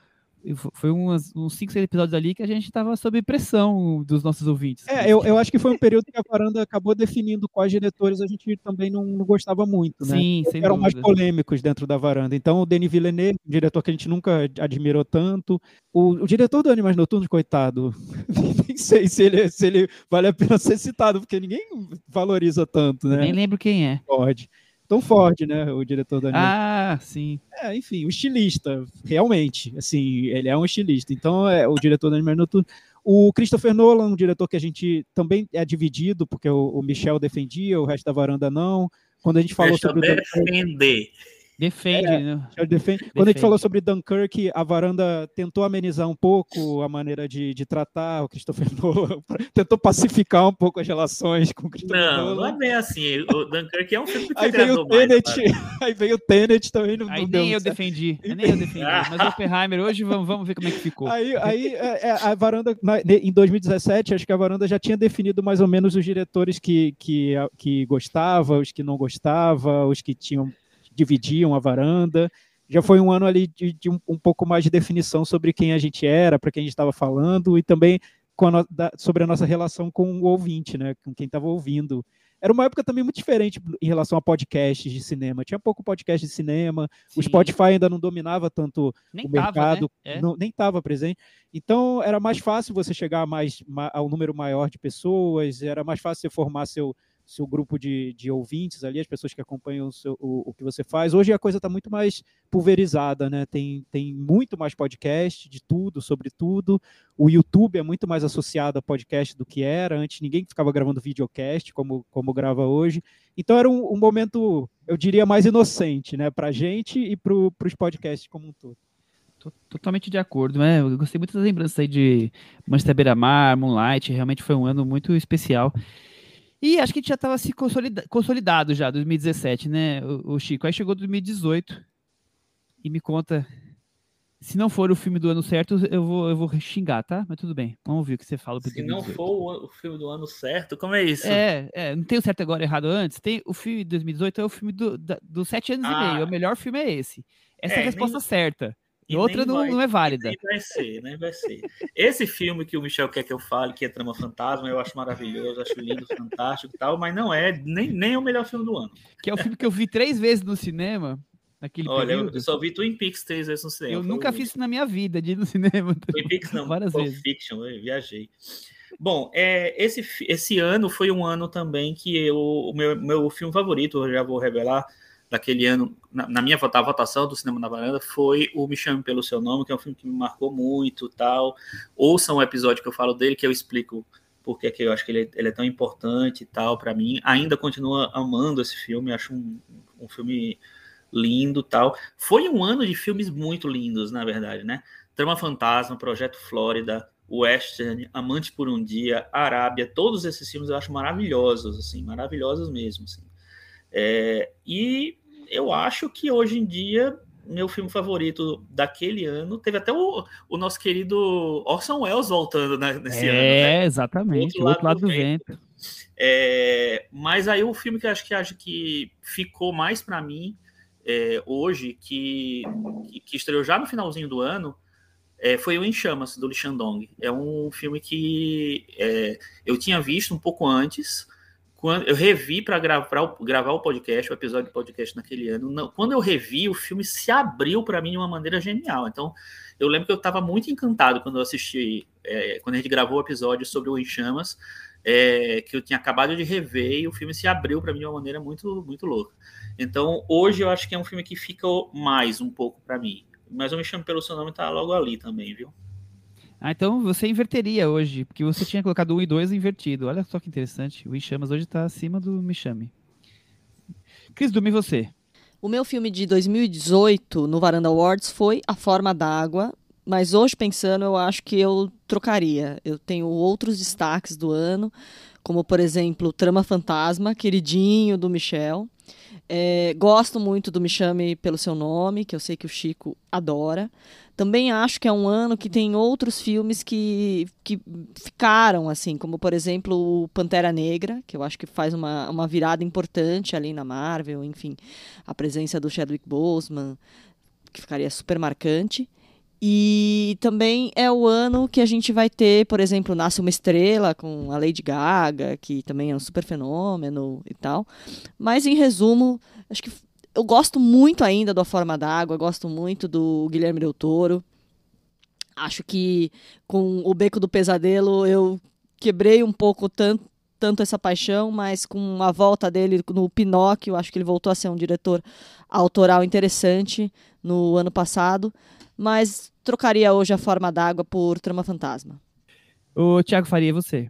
Speaker 2: foi umas, uns 5, 6 episódios ali que a gente estava sob pressão dos nossos ouvintes.
Speaker 3: É, eu, eu acho que foi um período que a varanda acabou definindo quais diretores a gente também não, não gostava muito, né?
Speaker 2: Sim, sem
Speaker 3: Eram
Speaker 2: dúvida.
Speaker 3: mais polêmicos dentro da varanda. Então, o Denis Villeneuve, um diretor que a gente nunca admirou tanto. O, o diretor do Animais Noturnos, coitado, nem sei se ele, se ele vale a pena ser citado, porque ninguém valoriza tanto, né?
Speaker 2: Nem lembro quem é.
Speaker 3: Pode. Tom Ford, né, o diretor da
Speaker 2: Ah, sim.
Speaker 3: É, enfim, o estilista, realmente, assim, ele é um estilista. Então, é o diretor da Animais Noturnos. O Christopher Nolan, um diretor que a gente também é dividido, porque o, o Michel defendia, o resto da varanda não. Quando a gente falou
Speaker 4: Deixa
Speaker 3: sobre
Speaker 4: defender.
Speaker 2: Defende,
Speaker 3: é,
Speaker 2: né?
Speaker 3: Defende. Defende. Quando a gente falou sobre Dunkirk, a varanda tentou amenizar um pouco a maneira de, de tratar o Christopher Nolan, tentou pacificar um pouco as relações com o Christopher
Speaker 4: não,
Speaker 3: Nolan.
Speaker 4: Não, não é bem assim. O Dunkirk é um filme que
Speaker 3: aí veio o Tenet,
Speaker 4: mais,
Speaker 3: aí veio o Tenet também. Não,
Speaker 2: aí
Speaker 3: não
Speaker 2: nem eu certo. defendi, nem eu defendi. Mas o Oppenheimer, hoje vamos, vamos ver como é que ficou.
Speaker 3: Aí, aí é, é, a varanda, na, em 2017, acho que a varanda já tinha definido mais ou menos os diretores que, que, que gostava, os que não gostava, os que tinham dividiam a varanda. Já foi um ano ali de, de um, um, pouco mais de definição sobre quem a gente era, para quem a gente estava falando, e também a no, da, sobre a nossa relação com o ouvinte, né, com quem estava ouvindo. Era uma época também muito diferente em relação a podcasts de cinema. Tinha pouco podcast de cinema, Sim. o Spotify ainda não dominava tanto
Speaker 2: nem
Speaker 3: o
Speaker 2: tava,
Speaker 3: mercado,
Speaker 2: né? é.
Speaker 3: não, nem estava presente. Então era mais fácil você chegar a mais, ao número maior de pessoas, era mais fácil você formar seu, seu grupo de, de ouvintes ali, as pessoas que acompanham o, seu, o, o que você faz. Hoje a coisa está muito mais pulverizada, né? Tem, tem muito mais podcast de tudo, sobre tudo. O YouTube é muito mais associado a podcast do que era. Antes ninguém ficava gravando videocast como, como grava hoje. Então era um, um momento, eu diria, mais inocente, né? Para a gente e para os podcasts como um todo.
Speaker 2: Totalmente de acordo, né? Eu gostei muito das lembranças aí de Manchester Beira-Mar, Moonlight, realmente foi um ano muito especial. E acho que a gente já estava se consolida consolidado já, 2017, né, o, o, Chico? Aí chegou 2018 e me conta, se não for o filme do ano certo, eu vou, eu vou xingar, tá? Mas tudo bem, vamos ouvir o que você fala.
Speaker 4: Se não for o, filme do ano certo, como é isso?
Speaker 2: É, é, não tem o certo agora e errado antes. Tem o filme de 2018 é o filme do, dos sete anos ah, e meio. O melhor filme é esse. Essa é, é a resposta nem... certa. E outra não, vai, não, é válida.
Speaker 4: Nem vai ser, nem vai ser. Esse filme que o Michel quer que eu fale, que é Trama Fantasma, eu acho maravilhoso, acho lindo, fantástico e tal, mas não é nem, nem o melhor filme do ano.
Speaker 2: Que é o filme que eu vi três vezes no cinema. Naquele
Speaker 4: Olha,
Speaker 2: período.
Speaker 4: eu só vi Twin Peaks três vezes no cinema.
Speaker 2: Eu nunca fiz isso na minha vida, de ir no cinema.
Speaker 4: Twin Peaks não, várias Pulp vezes. Fiction, eu viajei. Bom, é, esse, esse ano foi um ano também que eu, o meu, meu filme favorito, eu já vou revelar, daquele ano, na, na minha votação do Cinema na Varanda, foi o Me Chame Pelo Seu Nome, que é um filme que me marcou muito tal. Ouçam um episódio que eu falo dele, que eu explico porque que eu acho que ele, ele é tão importante e tal para mim. Ainda continuo amando esse filme, acho um, um filme lindo tal. Foi um ano de filmes muito lindos, na verdade, né? Trama Fantasma, Projeto Flórida, Western, Amante por um Dia, Arábia, todos esses filmes eu acho maravilhosos, assim, maravilhosos mesmo, assim. É, e eu acho que hoje em dia, meu filme favorito daquele ano, teve até o, o nosso querido Orson Welles voltando né, nesse
Speaker 2: é,
Speaker 4: ano.
Speaker 2: É, exatamente, o outro lado, do, do vento. vento.
Speaker 4: É, mas aí o filme que eu acho que, acho que ficou mais para mim é, hoje, que, que, que, estreou já no finalzinho do ano, é, foi o Em Chamas, do Lee Shandong. É um filme que é, eu tinha visto um pouco antes, quando eu revi para gravar, gravar o podcast, o episódio do podcast naquele ano, não, quando eu revi, o filme se abriu para mim de uma maneira genial. Então, eu lembro que eu estava muito encantado quando eu assisti, é, quando a gente gravou o episódio sobre o Em Chamas, é, que eu tinha acabado de rever e o filme se abriu para mim de uma maneira muito, muito louca. Então, hoje eu acho que é um filme que fica mais um pouco para mim. Mas eu me chamo pelo seu nome, tá logo ali também, viu?
Speaker 2: Ah, então você inverteria hoje, porque você tinha colocado 1 e 2 invertido. Olha só que interessante. O Enchamas hoje está acima do Me Chame. Cris Dume, você?
Speaker 5: O meu filme de 2018 no Varanda Awards foi A Forma d'Água, mas hoje pensando, eu acho que eu trocaria. Eu tenho outros destaques do ano, como por exemplo, Trama Fantasma, queridinho do Michel. É, gosto muito do Me Chame Pelo Seu Nome, que eu sei que o Chico adora. Também acho que é um ano que tem outros filmes que, que ficaram, assim, como por exemplo o Pantera Negra, que eu acho que faz uma, uma virada importante ali na Marvel, enfim, a presença do Chadwick Boseman, que ficaria super marcante. E também é o ano que a gente vai ter, por exemplo, Nasce uma Estrela com a Lady Gaga, que também é um super fenômeno e tal. Mas, em resumo, acho que eu gosto muito ainda do A Forma d'Água, gosto muito do Guilherme Del Toro. Acho que com o Beco do Pesadelo eu quebrei um pouco tanto, tanto essa paixão, mas com a volta dele no Pinóquio, acho que ele voltou a ser um diretor autoral interessante no ano passado mas trocaria hoje a forma d'água por Trama Fantasma.
Speaker 2: O Thiago Faria, você?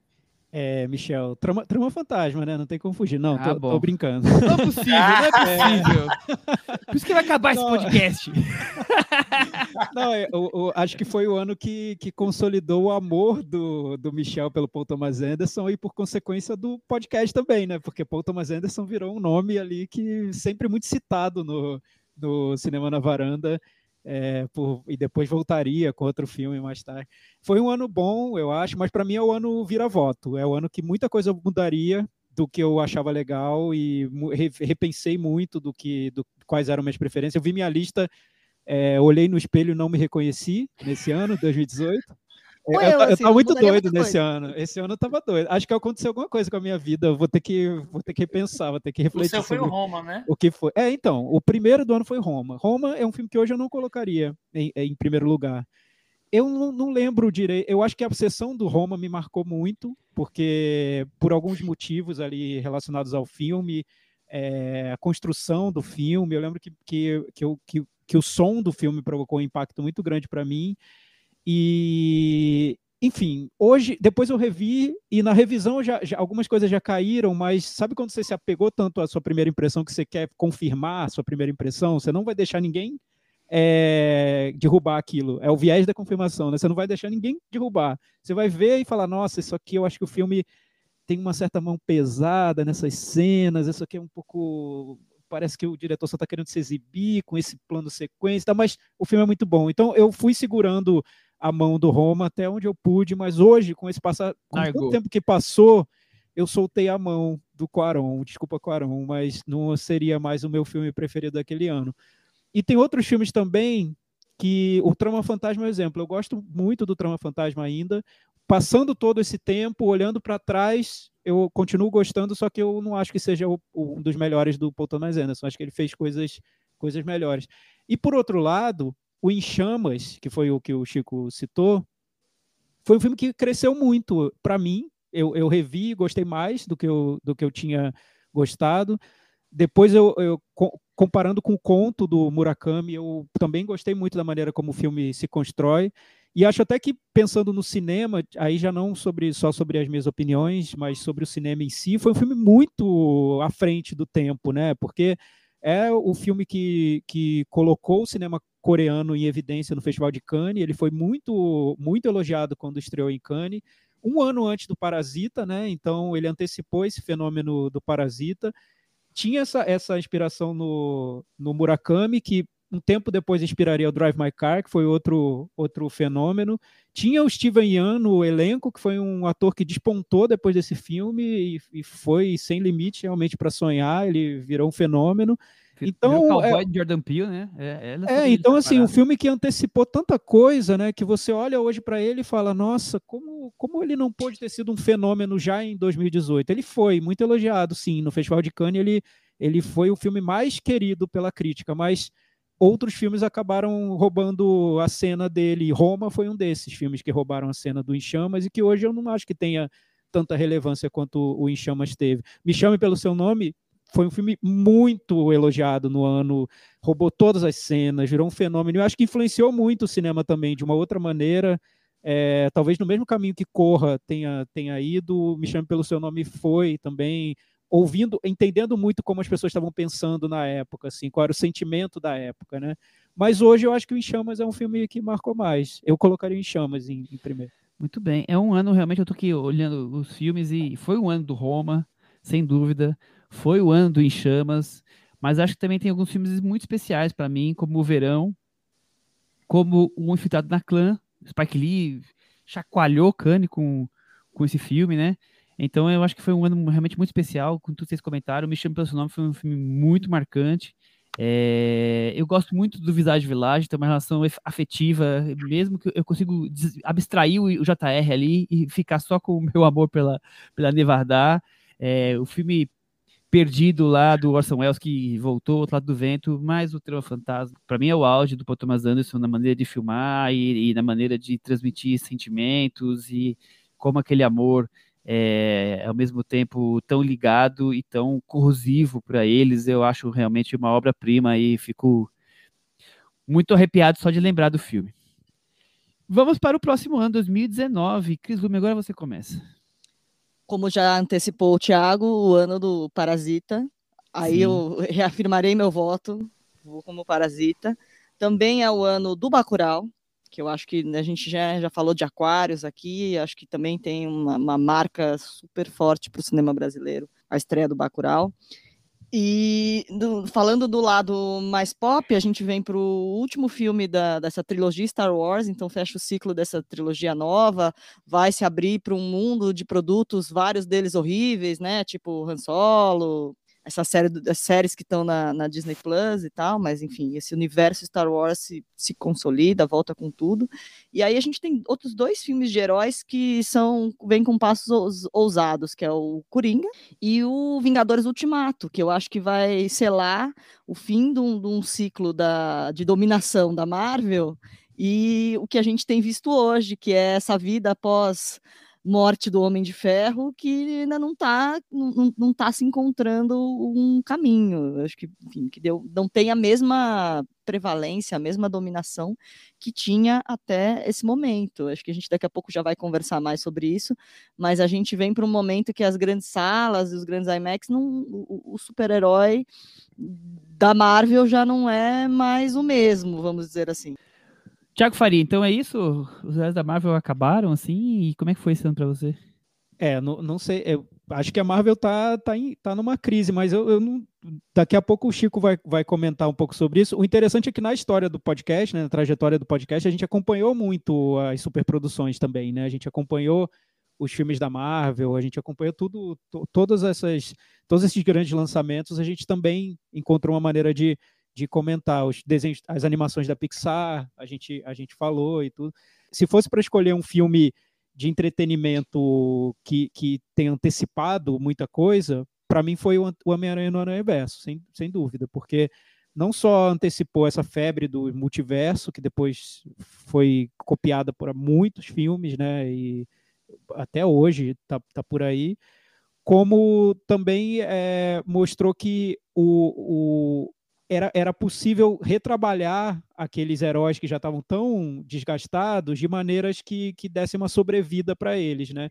Speaker 3: É, Michel, trama, trama fantasma, né? Não tem como fugir. Não, ah, tô, tô, brincando.
Speaker 2: Não é possível, não é possível. É. Por isso que vai acabar não. esse podcast.
Speaker 3: Não, eu, eu, acho que foi o ano que, que consolidou o amor do, do Michel pelo Paul Thomas Anderson e por consequência do podcast também, né? Porque Paul Thomas Anderson virou um nome ali que sempre muito citado no, no Cinema na Varanda é, por, e depois voltaria com outro filme mais tarde. Foi um ano bom, eu acho, mas para mim é o ano vira-voto. É o ano que muita coisa mudaria do que eu achava legal e repensei muito do que do, quais eram minhas preferências. Eu vi minha lista, é, olhei no espelho e não me reconheci nesse ano, 2018. Eu, eu, eu, assim, tava muito doido nesse coisa. ano. Esse ano eu tava doido. Acho que aconteceu alguma coisa com a minha vida. Eu vou ter que, vou ter que repensar, vou ter que refletir. O seu
Speaker 4: foi o Roma, né?
Speaker 3: O que foi? É, então, o primeiro do ano foi Roma. Roma é um filme que hoje eu não colocaria em, em primeiro lugar. eu não, não, lembro direito. Eu acho que a obsessão do Roma me marcou muito, porque por alguns motivos ali relacionados ao filme, é, a construção do filme, eu lembro que, que, que, eu, que, que o som do filme provocou um impacto muito grande para mim. E, enfim, hoje, depois eu revi e na revisão já, já, algumas coisas já caíram, mas sabe quando você se apegou tanto à sua primeira impressão que você quer confirmar a sua primeira impressão? Você não vai deixar ninguém é, derrubar aquilo. É o viés da confirmação, né? Você não vai deixar ninguém derrubar. Você vai ver e falar, nossa, isso aqui eu acho que o filme tem uma certa mão pesada nessas cenas, isso aqui é um pouco parece que o diretor só está querendo se exibir com esse plano sequência, mas o filme é muito bom. Então eu fui segurando a mão do Roma até onde eu pude, mas hoje, com esse passar, com o tempo que passou, eu soltei a mão do Quaron, desculpa Quaron, mas não seria mais o meu filme preferido daquele ano. E tem outros filmes também que o Trama Fantasma é um exemplo. Eu gosto muito do Trama Fantasma ainda. Passando todo esse tempo, olhando para trás, eu continuo gostando, só que eu não acho que seja o, um dos melhores do Paul Thomas Anderson. Acho que ele fez coisas, coisas melhores. E por outro lado, o Em Chamas, que foi o que o Chico citou, foi um filme que cresceu muito para mim. Eu, eu revi e gostei mais do que eu, do que eu tinha gostado. Depois, eu, eu, comparando com o conto do Murakami, eu também gostei muito da maneira como o filme se constrói. E acho até que, pensando no cinema, aí já não sobre, só sobre as minhas opiniões, mas sobre o cinema em si, foi um filme muito à frente do tempo, né? Porque é o filme que, que colocou o cinema coreano em evidência no Festival de Cannes. Ele foi muito, muito elogiado quando estreou em Cannes, um ano antes do Parasita, né? Então ele antecipou esse fenômeno do Parasita. Tinha essa, essa inspiração no, no Murakami, que um tempo depois inspiraria o Drive My Car, que foi outro, outro fenômeno. Tinha o Steven Yeun no elenco, que foi um ator que despontou depois desse filme e, e foi sem limite realmente para sonhar, ele virou um fenômeno. Então,
Speaker 2: é, Jordan Peele, né?
Speaker 3: É, é, é então assim, um filme que antecipou tanta coisa, né? Que você olha hoje para ele e fala, nossa, como, como ele não pôde ter sido um fenômeno já em 2018? Ele foi muito elogiado, sim, no Festival de Cannes ele, ele foi o filme mais querido pela crítica, mas outros filmes acabaram roubando a cena dele. Roma foi um desses filmes que roubaram a cena do Em Chamas e que hoje eu não acho que tenha tanta relevância quanto o Em Chamas teve. Me chame pelo seu nome, foi um filme muito elogiado no ano, roubou todas as cenas, virou um fenômeno. Eu acho que influenciou muito o cinema também, de uma outra maneira. É, talvez no mesmo caminho que Corra tenha, tenha ido, Me Chame Pelo Seu Nome foi também, ouvindo, entendendo muito como as pessoas estavam pensando na época, assim, qual era o sentimento da época, né? Mas hoje eu acho que o Em Chamas é um filme que marcou mais. Eu colocaria Em Chamas em, em primeiro.
Speaker 2: Muito bem. É um ano, realmente, eu tô aqui olhando os filmes e foi um ano do Roma, sem dúvida. Foi o ano do Em Chamas, mas acho que também tem alguns filmes muito especiais para mim, como O Verão, como O Infiltrado na Clã. Spike Lee chacoalhou Kanye com, com esse filme, né? Então eu acho que foi um ano realmente muito especial, com tudo que vocês comentaram. Me Chame Pelo Seu Nome foi um filme muito marcante. É, eu gosto muito do Visage Village, tem uma relação afetiva, mesmo que eu consigo abstrair o, JR ali e ficar só com o meu amor pela, pela Nevardá. É, o filme perdido lá do Orson Welles que voltou outro lado do vento, mas o Trama Fantasma, para mim é o auge do Paul Thomas Anderson na maneira de filmar e, e, na maneira de transmitir sentimentos e como aquele amor é ao mesmo tempo tão ligado e tão corrosivo para eles, eu acho realmente uma obra-prima e fico muito arrepiado só de lembrar do filme. Vamos para o próximo ano, 2019. Cris Lume, agora você começa
Speaker 5: como já antecipou o Thiago, o ano do Parasita. Aí Sim. eu reafirmarei meu voto, vou como Parasita. Também é o ano do Bacurau, que eu acho que a gente já, já falou de Aquários aqui, acho que também tem uma, uma marca super forte para o cinema brasileiro, a estreia do Bacurau. E do, falando do lado mais pop, a gente vem para o último filme da, dessa trilogia Star Wars, então fecha o ciclo dessa trilogia nova, vai se abrir para um mundo de produtos, vários deles horríveis, né? Tipo Han Solo, essa série das séries que estão na, na, Disney Plus e tal, mas enfim, esse universo Star Wars se, se consolida, volta com tudo. E aí a gente tem outros dois filmes de heróis que são vêm com passos ousados, que é o Coringa e o Vingadores Ultimato, que eu acho que vai selar o fim de um, de um ciclo da, de dominação da Marvel e o que a gente tem visto hoje, que é essa vida após morte do Homem de Ferro, que ainda não está não, não tá se encontrando um caminho. Acho que, enfim, que deu, não tem a mesma prevalência, a mesma dominação que tinha até esse momento. Acho que a gente daqui a pouco já vai conversar mais sobre isso, mas a gente vem para um momento que as grandes salas, os grandes IMAX, não, o, o super-herói da Marvel já não é mais o mesmo, vamos dizer assim.
Speaker 2: Tiago Faria, então é isso? Os heróis da Marvel acabaram, assim? E como é que foi esse ano pra você?
Speaker 3: É, não, não sei. Eu acho que a Marvel tá, tá, em, tá numa crise, mas eu, eu não. Daqui a pouco o Chico vai, vai comentar um pouco sobre isso. O interessante é que na história do podcast, né, na trajetória do podcast, a gente acompanhou muito as superproduções também, né? A gente acompanhou os filmes da Marvel, a gente acompanhou tudo, todas essas, todos esses grandes lançamentos, a gente também encontrou uma maneira de, de comentar os desenhos, as animações da Pixar, a gente, a gente falou e tudo. Se fosse para escolher um filme de entretenimento que, que tem antecipado muita coisa, para mim foi o Homem-Aranha no Aranha Verso, sem, sem dúvida, porque não só antecipou essa febre do multiverso, que depois foi copiada por muitos filmes, né, e até hoje está tá por aí, como também é, mostrou que o, era, era possível retrabalhar aqueles heróis que já estavam tão desgastados de maneiras que, que dessem uma sobrevida para eles, né?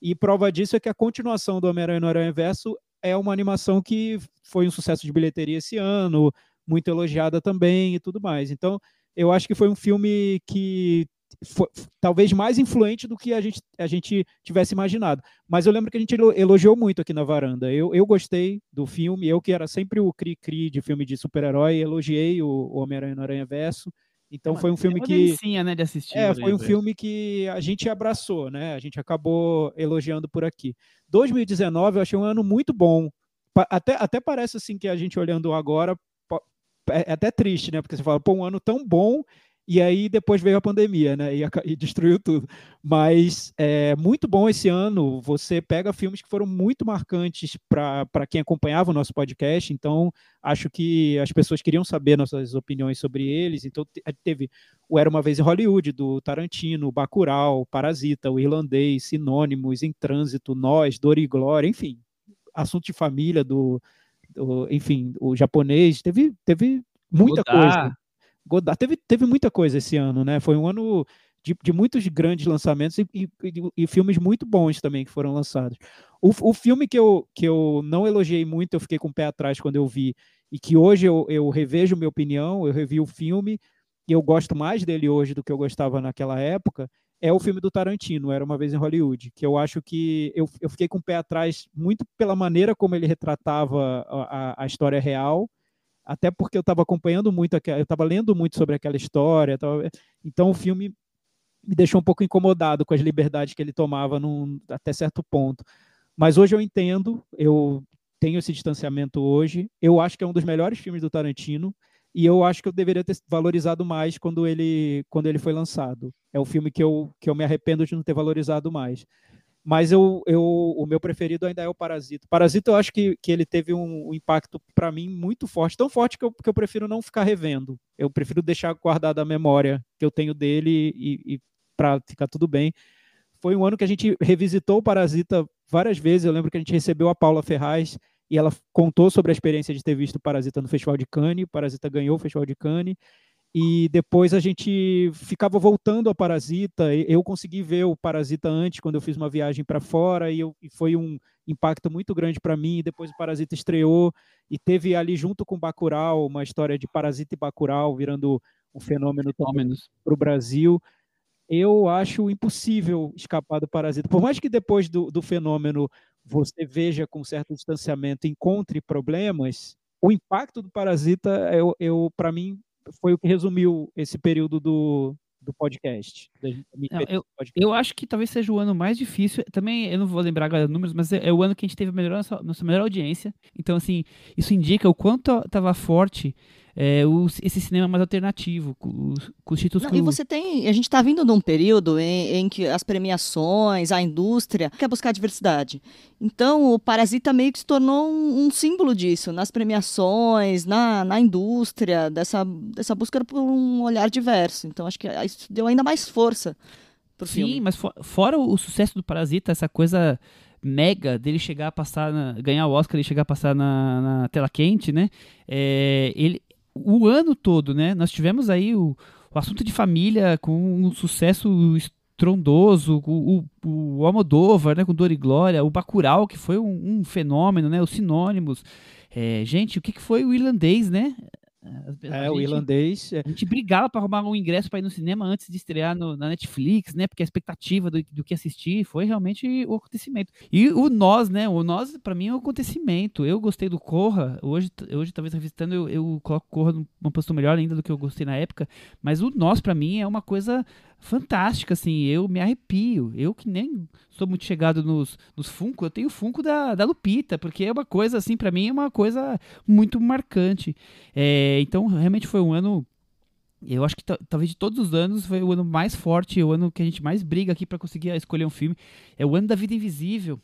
Speaker 3: E prova disso é que a continuação do Homem-Aranha no Aranha Verso é uma animação que foi um sucesso de bilheteria esse ano, muito elogiada também e tudo mais. Então, eu acho que foi um filme que foi, talvez mais influente do que a gente, a gente tivesse imaginado. Mas eu lembro que a gente elogiou muito aqui na varanda. Eu, eu gostei do filme, eu que era sempre o cri-cri de filme de super-herói, elogiei o, o Homem-Aranha no Aranha Verso. Então é foi um filme
Speaker 2: é
Speaker 3: que.
Speaker 2: né, de assistir.
Speaker 3: É, foi um filme que a gente abraçou, né? A gente acabou elogiando por aqui. 2019 eu achei um ano muito bom. Até, até parece assim que a gente olhando agora é até triste, né? Porque você fala, pô, um ano tão bom e aí depois veio a pandemia, né? E, e destruiu tudo. Mas é muito bom esse ano. Você pega filmes que foram muito marcantes para quem acompanhava o nosso podcast. Então, acho que as pessoas queriam saber nossas opiniões sobre eles. Então, teve o Era Uma Vez em Hollywood, do Tarantino, Bacurau, Parasita, O Irlandês, Sinônimos, Em Trânsito, Nós, Dor e Glória, enfim. Assunto de família do, do enfim, o japonês. Teve, teve muita coisa. Godard teve, teve muita coisa esse ano, né? Foi um ano de, de muitos grandes lançamentos e, e, e, filmes muito bons também que foram lançados. O, o filme que eu, que eu não elogiei muito, eu fiquei com o pé atrás quando eu vi, e que hoje eu, eu revejo minha opinião, eu revi o filme, e eu gosto mais dele hoje do que eu gostava naquela época, é o filme do Tarantino, Era Uma Vez em Hollywood, que eu acho que eu, eu fiquei com o pé atrás muito pela maneira como ele retratava a, a, a história real, até porque eu estava acompanhando muito, eu estava lendo muito sobre aquela história, tava, então o filme me deixou um pouco incomodado com as liberdades que ele tomava num, até certo ponto. Mas hoje eu entendo, eu tenho esse distanciamento hoje, eu acho que é um dos melhores filmes do Tarantino, e eu acho que eu deveria ter valorizado mais quando ele, quando ele foi lançado. É o filme que eu, que eu me arrependo de não ter valorizado mais mas eu, eu, o meu preferido ainda é o Parasita. Parasita eu acho que, que ele teve um, um impacto para mim muito forte, tão forte que eu, que eu prefiro não ficar revendo. Eu prefiro deixar guardada a memória que eu tenho dele e, e para ficar tudo bem. Foi um ano que a gente revisitou o Parasita várias vezes. Eu lembro que a gente recebeu a Paula Ferraz e ela contou sobre a experiência de ter visto o Parasita no Festival de Cannes. O Parasita ganhou o Festival de Cannes e depois a gente ficava voltando ao Parasita. Eu consegui ver o Parasita antes, quando eu fiz uma viagem para fora, e, eu, e, foi um impacto muito grande para mim. Depois o Parasita estreou e teve ali, junto com Bacurau, uma história de Parasita e Bacurau virando um fenômeno para o Brasil. Eu acho impossível escapar do Parasita. Por mais que depois do, do fenômeno você veja com certo distanciamento, encontre problemas, o impacto do Parasita, eu, eu para mim, foi o que resumiu esse período do, do podcast.
Speaker 2: Não, eu, podcast. eu acho que talvez seja o ano mais difícil. Também, eu não vou lembrar agora números, mas é, é, o ano que a gente teve a melhor, nossa, nossa melhor audiência. Então, assim, isso indica o quanto estava forte é, o, esse cinema mais alternativo, com, com os títulos
Speaker 5: Não,
Speaker 2: que
Speaker 5: e você tem. A gente está vindo de um período em, em que as premiações, a indústria quer buscar diversidade. Então, o Parasita meio que se tornou um, um símbolo disso, nas premiações, na, na indústria, dessa, dessa busca por um olhar diverso. Então, acho que isso deu ainda mais força pro
Speaker 2: Sim,
Speaker 5: filme.
Speaker 2: mas fo- fora o sucesso do Parasita, essa coisa mega dele chegar a passar, na- ganhar o Oscar e chegar a passar na, na tela quente, né? É, ele, o ano todo, né? Nós tivemos aí o, o assunto de família com um sucesso estrondoso, o, o, o Almodóvar, né? Com Dor e Glória, o Bacurau, que foi um, um fenômeno, né? Os sinônimos. É, gente, o que, que foi o irlandês, né?
Speaker 3: É, o
Speaker 2: gente-
Speaker 3: irlandês. é,
Speaker 2: a gente brigava para arrumar um ingresso para ir no cinema antes de estrear no- na Netflix, né? Porque a expectativa do, do que assistir foi realmente o acontecimento. E o Nós, né? O Nós, para mim, é um acontecimento. Eu gostei do Corra. Hoje, hoje talvez revisitando, eu, eu coloco o Corra numa posição melhor ainda do que eu gostei na época. Mas o Nós, para mim, é uma coisa fantástica, assim. Eu me arrepio. Eu que nem sou muito chegado nos, nos Funko, eu tenho o Funko da, da Lupita, porque é uma coisa, assim, para mim, é uma coisa muito marcante. É, então, realmente foi um ano. Eu acho que ta- talvez de todos os anos foi o ano mais forte, o ano que a gente mais briga aqui para conseguir escolher um filme. É o ano da Vida Invisível,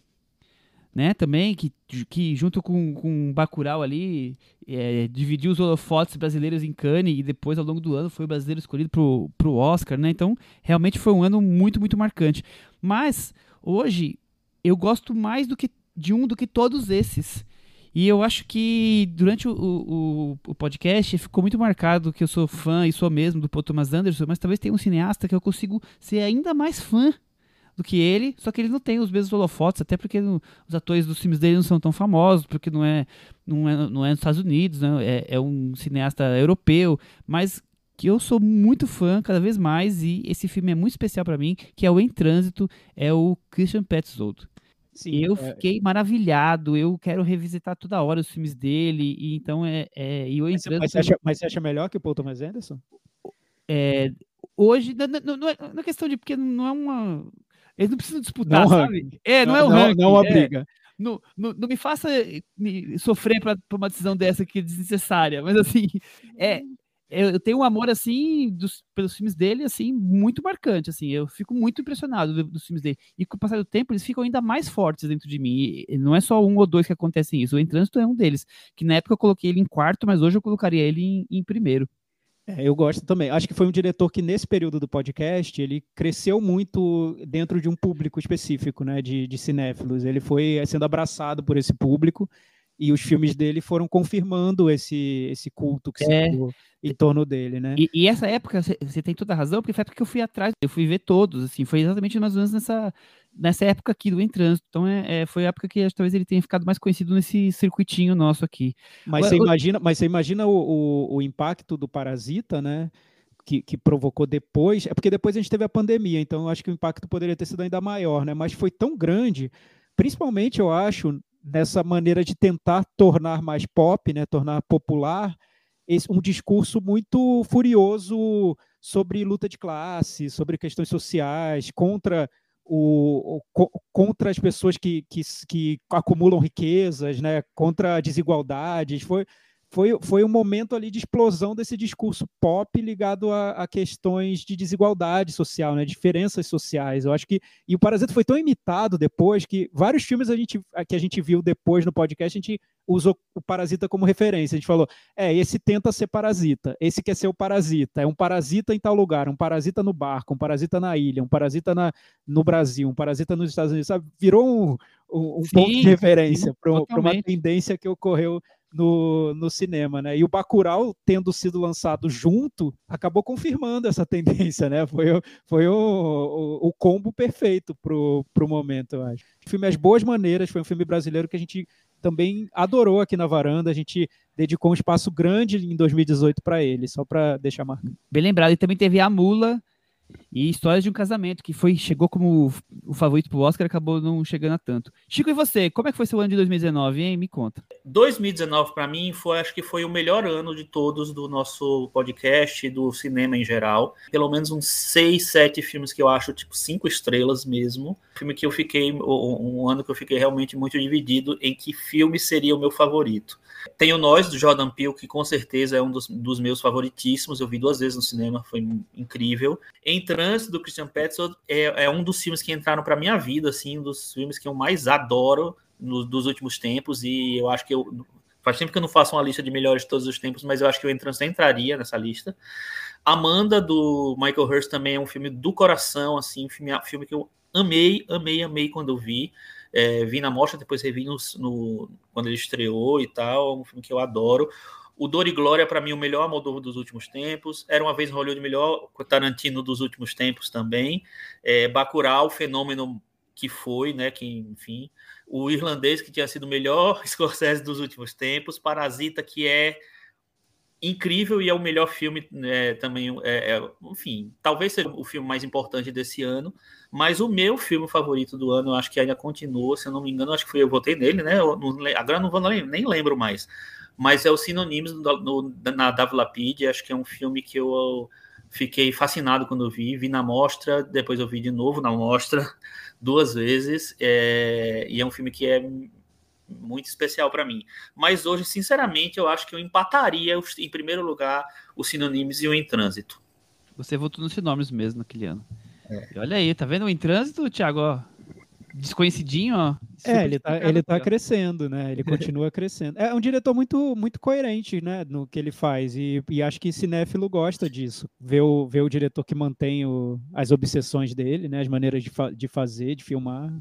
Speaker 2: né? Também, que, que junto com, com Bacurau ali, é, dividiu os holofotes brasileiros em Cannes e depois, ao longo do ano, foi o brasileiro escolhido pro, pro Oscar, né? Então, realmente foi um ano muito, muito marcante. Mas, hoje, eu gosto mais do que de um do que todos esses. E eu acho que durante o, o, o podcast ficou muito marcado que eu sou fã e sou mesmo do Paul Thomas Anderson, mas talvez tenha um cineasta que eu consigo ser ainda mais fã do que ele, só que ele não tem os mesmos holofotes, até porque no- os atores dos filmes dele não são tão famosos, porque não é, não é, não é nos Estados Unidos, né? é, é um cineasta europeu, mas que eu sou muito fã cada vez mais e esse filme é muito especial para mim, que é o Em Trânsito, é o Christian Petzold.
Speaker 3: sim,
Speaker 2: Eu
Speaker 3: é,
Speaker 2: fiquei maravilhado, eu quero revisitar toda hora os filmes dele, e então é, é e Em
Speaker 3: mas, você- mas
Speaker 2: Trânsito
Speaker 3: você acha, mas você acha melhor que o Paul Thomas Anderson?
Speaker 2: é, hoje não, não, não é, não é questão de porque não é uma eles não precisam disputar,
Speaker 3: Não
Speaker 2: sabe?
Speaker 3: ranking.
Speaker 2: É, não, é um
Speaker 3: não,
Speaker 2: ranking,
Speaker 3: não uma
Speaker 2: é.
Speaker 3: briga.
Speaker 2: Não, não, não me faça me sofrer por uma decisão dessa que é desnecessária, mas assim, é, eu, eu tenho um amor assim dos, pelos filmes dele assim muito marcante, assim, eu fico muito impressionado do- dos filmes dele. E com o passar do tempo eles ficam ainda mais fortes dentro de mim. E não é só um ou dois que acontecem isso. O Em Trânsito é um deles, que na época eu coloquei ele em quarto, mas hoje eu colocaria ele em, em primeiro.
Speaker 3: É, eu gosto também. Acho que foi um diretor que, nesse período do podcast, ele cresceu muito dentro de um público específico, né, de, de cinéfilos. Ele foi eh, sendo abraçado por esse público e os filmes dele foram confirmando esse, esse culto que se
Speaker 2: É.
Speaker 3: criou em torno dele, né?
Speaker 2: E, e essa época, você tem toda a razão, porque foi a época que eu fui atrás, eu fui ver todos, assim, foi exatamente mais ou menos nessa, nessa época aqui do Em Trânsito. Então, é, é, foi a época que talvez ele tenha ficado mais conhecido nesse circuitinho nosso aqui.
Speaker 3: Mas você imagina, mas você imagina o, o, o impacto do Parasita, né? Que, que provocou depois. É porque depois a gente teve a pandemia, então eu acho que o impacto poderia ter sido ainda maior, né? Mas foi tão grande, principalmente eu acho, nessa maneira de tentar tornar mais pop, né? Tornar popular esse, um discurso muito furioso sobre luta de classe, sobre questões sociais, contra o, o- co- contra as pessoas que, que, que acumulam riquezas, né? contra desigualdades. Foi, foi, foi um momento ali de explosão desse discurso pop ligado a, a questões de desigualdade social, né? diferenças sociais. Eu acho que e o Parasita foi tão imitado depois que vários filmes a gente, que a gente viu depois no podcast a gente usou o Parasita como referência. A gente falou, é, esse tenta ser parasita, esse quer ser o parasita, é um parasita em tal lugar, um parasita no barco, um parasita na ilha, um parasita na, no Brasil, um parasita nos Estados Unidos, sabe? Virou um, um, um ponto de
Speaker 2: Sim,
Speaker 3: referência
Speaker 2: sim,
Speaker 3: para uma tendência que ocorreu no, no cinema, né? E o Bacurau, tendo sido lançado junto, acabou confirmando essa tendência, né? Foi, o- foi o, o, o combo perfeito pro, pro momento, eu acho. O filme As Boas Maneiras foi um filme brasileiro que a gente também adorou aqui na varanda, a gente dedicou um espaço grande em 2018 para ele, só para deixar marcado.
Speaker 2: Bem lembrado. E também teve A Mula E Histórias de um Casamento, que foi chegou como o favorito pro Oscar, acabou não chegando a tanto. Chico, e você? Como é que foi seu ano de 2019, hein? Me conta.
Speaker 4: 2019 para mim foi, acho que foi o melhor ano de todos do nosso podcast, do cinema em geral. Pelo menos uns seis, sete filmes que eu acho tipo cinco estrelas mesmo. Filme que eu fiquei um ano que eu fiquei realmente muito dividido em que filme seria o meu favorito. Tem o Nós, do Jordan Peele, que com certeza é um dos, dos, meus favoritíssimos. Eu vi duas vezes no cinema, foi incrível. Em Trânsito, do Christian Petzold, é, é um dos filmes que entraram para minha vida, assim, um dos filmes que eu mais adoro no, dos últimos tempos. E eu acho que eu. Faz tempo que eu não faço uma lista de melhores de todos os tempos, mas eu acho que o Entrance entraria nessa lista. Amanda, do Michael Hurst, também é um filme do coração, assim, filme, filme que eu amei, amei, amei quando eu vi. É, vi na mostra, depois revi no, no, quando ele estreou e tal. Um filme que eu adoro. O Dor e Glória, para mim, o melhor Almodóvar dos últimos tempos. Era uma vez em Hollywood, o melhor Tarantino dos últimos tempos também. É, Bacurau, fenômeno que foi, né? Que, enfim. O Irlandês, que tinha sido o melhor Scorsese dos últimos tempos. Parasita, que é incrível e é o melhor filme é, também. É, é, enfim, talvez seja o filme mais importante desse ano, mas o meu filme favorito do ano, eu acho que ainda continua, se eu não me engano, acho que foi eu votei nele, né? Eu não, agora não vou nem lembro mais, mas é o Sinônimos no, na Davi Lapide, acho que é um filme que eu fiquei fascinado quando vi, vi na mostra, depois eu vi de novo na mostra duas vezes, é, e é um filme que é muito especial para mim. Mas hoje, sinceramente, eu acho que eu empataria em primeiro lugar o Sinônimos e o Em Trânsito.
Speaker 2: Você votou no Sinônimos mesmo naquele ano. É. olha aí, tá vendo o Em Trânsito, Thiago? Desconhecidinho, ó.
Speaker 3: É, ele tá, ele tá crescendo, né? Ele continua crescendo. É um diretor muito, muito coerente, né? No que ele faz. E, e acho que cinéfilo gosta disso. Ver o, ver o diretor que mantém o, as obsessões dele, né? As maneiras de, fa de fazer, de filmar.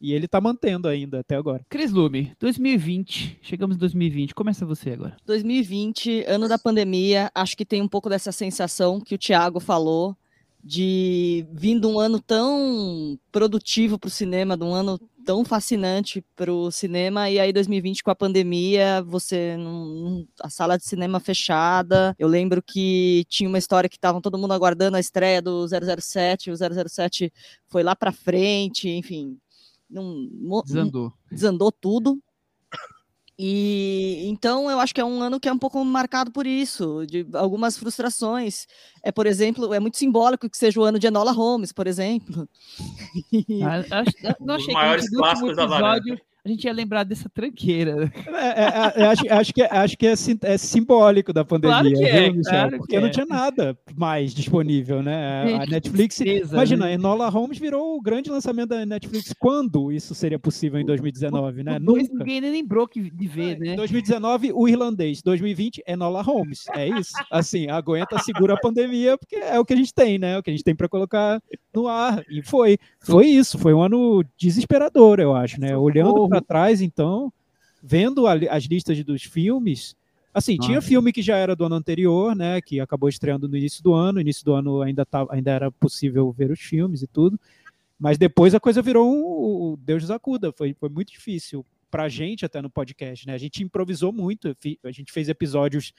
Speaker 3: E ele tá mantendo ainda até agora.
Speaker 2: Cris Lume, 2020. Chegamos em 2020. Começa você agora.
Speaker 5: 2020, ano da pandemia. Acho que tem um pouco dessa sensação que o Thiago falou de vindo um ano tão produtivo para o cinema, de um ano tão fascinante para o cinema, e aí 2020 com a pandemia, você num, a sala de cinema fechada. Eu lembro que tinha uma história que estavam todo mundo aguardando a estreia do 007, o 007 foi lá para frente, enfim,
Speaker 2: não, desandou.
Speaker 5: desandou tudo. E então eu acho que é um ano que é um pouco marcado por isso, de algumas frustrações. É, por exemplo, é muito simbólico que seja o ano de Enola Holmes, por exemplo.
Speaker 2: Ah, acho, não achei Os maiores clássicos da episódio, a gente ia lembrar dessa tranqueira.
Speaker 3: É, é, é, acho, acho, que, acho que é, é simbólico da pandemia,
Speaker 2: claro é, viu, claro
Speaker 3: Porque não
Speaker 2: é.
Speaker 3: tinha nada mais disponível, né? A Netflix. Certeza, imagina, né? Enola Holmes virou o grande lançamento da Netflix. Quando isso seria possível em 2019, né?
Speaker 2: Nunca. Ninguém nem lembrou que de ver, né?
Speaker 3: 2019, o irlandês. 2020, Enola Holmes. É isso. Assim, aguenta, segura a pandemia, porque é o que a gente tem, né? É o que a gente tem para colocar no ar. E foi. Foi isso. Foi um ano desesperador, eu acho, né? Olhando para trás, então, vendo a, as listas dos filmes, assim, Nossa. tinha filme que já era do ano anterior, né, que acabou estreando no início do ano, no início do ano ainda, tava, ainda era possível ver os filmes e tudo, mas depois a coisa virou um, um Deus nos acuda, foi, foi muito difícil pra gente até no podcast, né, a gente improvisou muito, a gente fez episódios,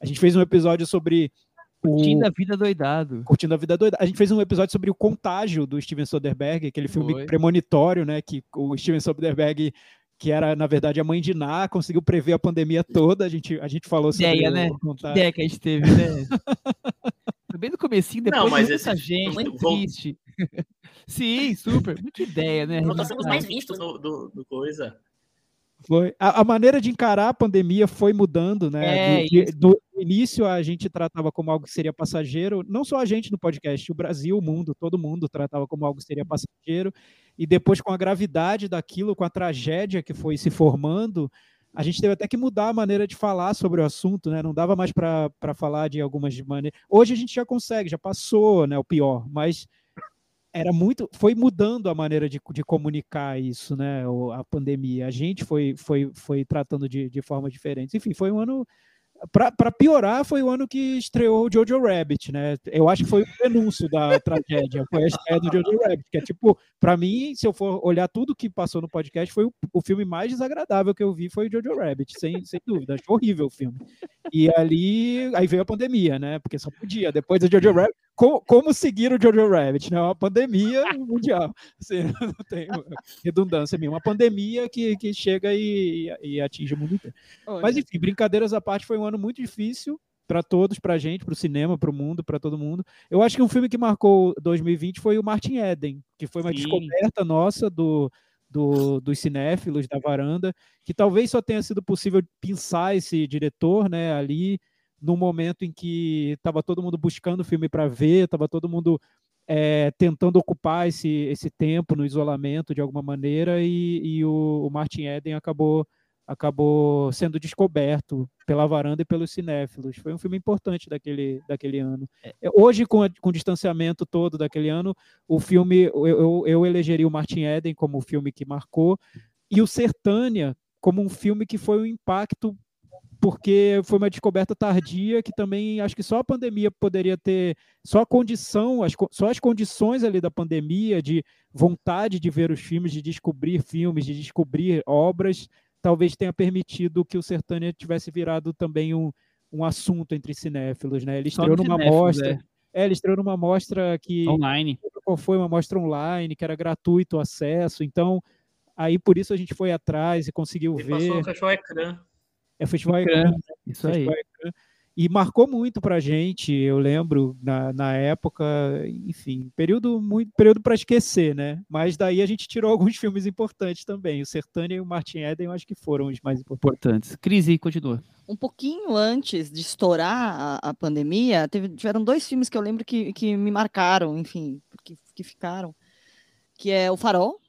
Speaker 3: a gente fez um episódio sobre
Speaker 2: Curtindo a Vida Doidado.
Speaker 3: Curtindo a Vida Doidado. A gente fez um episódio sobre o contágio do Steven Soderbergh, aquele filme Foi. premonitório, né? Que o Steven Soderbergh, que era, na verdade, a mãe de Ná, conseguiu prever a pandemia toda. A gente, a gente falou sobre
Speaker 2: Ideia, né?
Speaker 3: contágio.
Speaker 2: Ideia que a gente teve, né? Bem no comecinho, depois Não, mas muita gente, muito triste. Sim, super. Muita ideia, né?
Speaker 4: Nós somos mais vistos do, do, do coisa.
Speaker 3: Foi. A, a, maneira de encarar a pandemia foi mudando, né? É, do, do, início a gente tratava como algo que seria passageiro, não só a gente no podcast, o Brasil, o mundo, todo mundo tratava como algo que seria passageiro, e depois com a gravidade daquilo, com a tragédia que foi se formando, a gente teve até que mudar a maneira de falar sobre o assunto, né? Não dava mais para falar de algumas maneiras. Hoje a gente já consegue, já passou, né? O pior, mas era muito, foi mudando a maneira de, de comunicar isso, né? A pandemia. A gente foi, foi, foi tratando de, de forma diferente. Enfim, foi um ano. Para piorar, foi o ano que estreou o Jojo Rabbit, né? Eu acho que foi o denúncio da tragédia, foi a estreia do Jojo Rabbit, que é tipo, para mim, se eu for olhar tudo que passou no podcast, foi o, o filme mais desagradável que eu vi foi o Jojo Rabbit, sem, sem dúvida. Acho horrível o filme. E ali, aí veio a pandemia, né? Porque só podia. Depois do Jojo Rabbit, co- como seguir o Jojo Rabbit, né? Uma pandemia mundial. Assim, não tem redundância minha. Uma pandemia que, que chega e, e atinge o mundo inteiro. Mas enfim, brincadeiras à parte, foi um ano muito difícil para todos, para a gente, para o cinema, para o mundo, para todo mundo. Eu acho que um filme que marcou 2020 foi o Martin Eden, que foi uma
Speaker 2: Sim.
Speaker 3: descoberta nossa do, do, dos cinéfilos da varanda, que talvez só tenha sido possível pensar esse diretor, né, ali no momento em que estava todo mundo buscando filme para ver, estava todo mundo é, tentando ocupar esse, esse tempo no isolamento de alguma maneira, e, e o, o Martin Eden acabou acabou sendo descoberto pela varanda e pelos cinéfilos. Foi um filme importante daquele, daquele ano. É, Hoje, com, a- com o distanciamento todo daquele ano, o filme, eu, eu, eu elegeria o Martin Eden como o filme que marcou, e o Sertânia como um filme que foi um impacto porque foi uma descoberta tardia que também acho que só a pandemia poderia ter, só a condição, as, só as condições ali da pandemia, de vontade de ver os filmes, de descobrir filmes, de descobrir obras, talvez tenha permitido que o Sertânia tivesse virado também um, um assunto entre cinéfilos, né? Ele estreou numa mostra,
Speaker 2: é.
Speaker 3: é, ele estreou numa mostra que
Speaker 2: Online.
Speaker 3: qual foi uma mostra online, que era gratuito o acesso, então aí por isso a gente foi atrás e conseguiu
Speaker 4: E passou,
Speaker 3: ver.
Speaker 4: fechou o ecrã.
Speaker 3: É festival
Speaker 2: Ecrã,
Speaker 3: Ecrã,
Speaker 2: Isso aí.
Speaker 3: Ecrã. E marcou muito pra gente, eu lembro, na, na época, enfim, período muito período para esquecer, né? Mas daí a gente tirou alguns filmes importantes também. O Sertânia e o Martin Eden, eu acho que foram os mais importantes.
Speaker 2: Importantes. Crise, continua.
Speaker 5: Um pouquinho antes de estourar a, a pandemia, teve, tiveram dois filmes que eu lembro que, que me marcaram, enfim, que, que ficaram. Que é O Farol,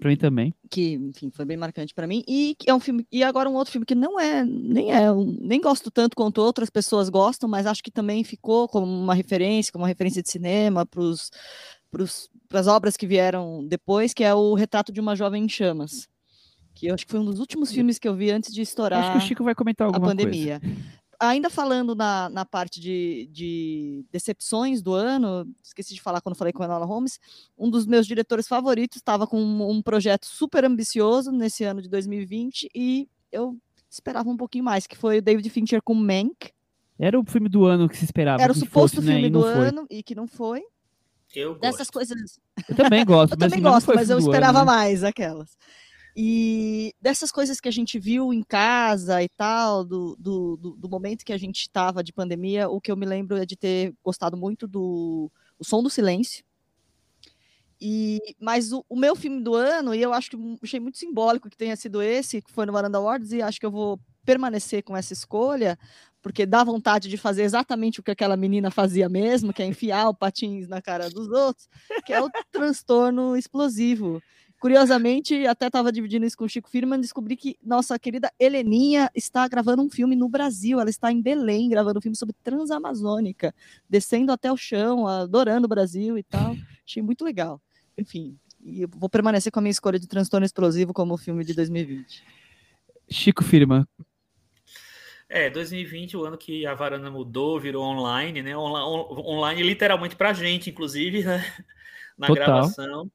Speaker 2: Pra mim também.
Speaker 5: que, enfim, foi bem marcante para mim, e é um filme, e agora um outro filme que não é, nem é, um- nem gosto tanto quanto outras pessoas gostam, mas acho que também ficou como uma referência, como uma referência de cinema para as obras que vieram depois, que é o Retrato de uma Jovem em Chamas, que eu acho que foi um dos últimos filmes que eu vi antes de estourar
Speaker 2: Acho que o Chico vai comentar
Speaker 5: a
Speaker 2: alguma
Speaker 5: pandemia. Ainda falando na, na parte de, de decepções do ano, esqueci de falar quando falei com a Enola Holmes, um dos meus diretores favoritos estava com um, um projeto super ambicioso nesse ano de 2020 e eu esperava um pouquinho mais, que foi o David Fincher com Mank.
Speaker 2: Era o filme do ano que se esperava.
Speaker 5: Era o suposto
Speaker 2: fosse, né,
Speaker 5: filme
Speaker 2: não
Speaker 5: do ano e que não foi.
Speaker 4: Eu gosto.
Speaker 5: Dessas coisas
Speaker 2: Eu também gosto.
Speaker 5: Eu
Speaker 2: mas,
Speaker 5: também gosto, mas eu
Speaker 2: do ano,
Speaker 5: esperava
Speaker 2: né?
Speaker 5: mais aquelas. E dessas coisas que a gente viu em casa e tal, do, do, do, momento que a gente estava de pandemia, o que eu me lembro é de ter gostado muito do O Som do Silêncio. E, mas o, o meu filme do ano, e eu acho que achei muito simbólico que tenha sido esse, que foi no Varanda Awards, e acho que eu vou permanecer com essa escolha, porque dá vontade de fazer exatamente o que aquela menina fazia mesmo, que é enfiar o patins na cara dos outros, que é o transtorno explosivo. Curiosamente, até estava dividindo isso com o Chico Firman, descobri que nossa querida Heleninha está gravando um filme no Brasil. Ela está em Belém gravando um filme sobre Transamazônica, descendo até o chão, adorando o Brasil e tal. Achei muito legal. Enfim, e eu vou permanecer com a minha escolha de transtorno explosivo como filme de 2020.
Speaker 2: Chico Firma.
Speaker 4: É, 2020, o ano que a varanda mudou, virou online, né? Online literalmente pra gente, inclusive, né? Na
Speaker 2: Total.
Speaker 4: gravação.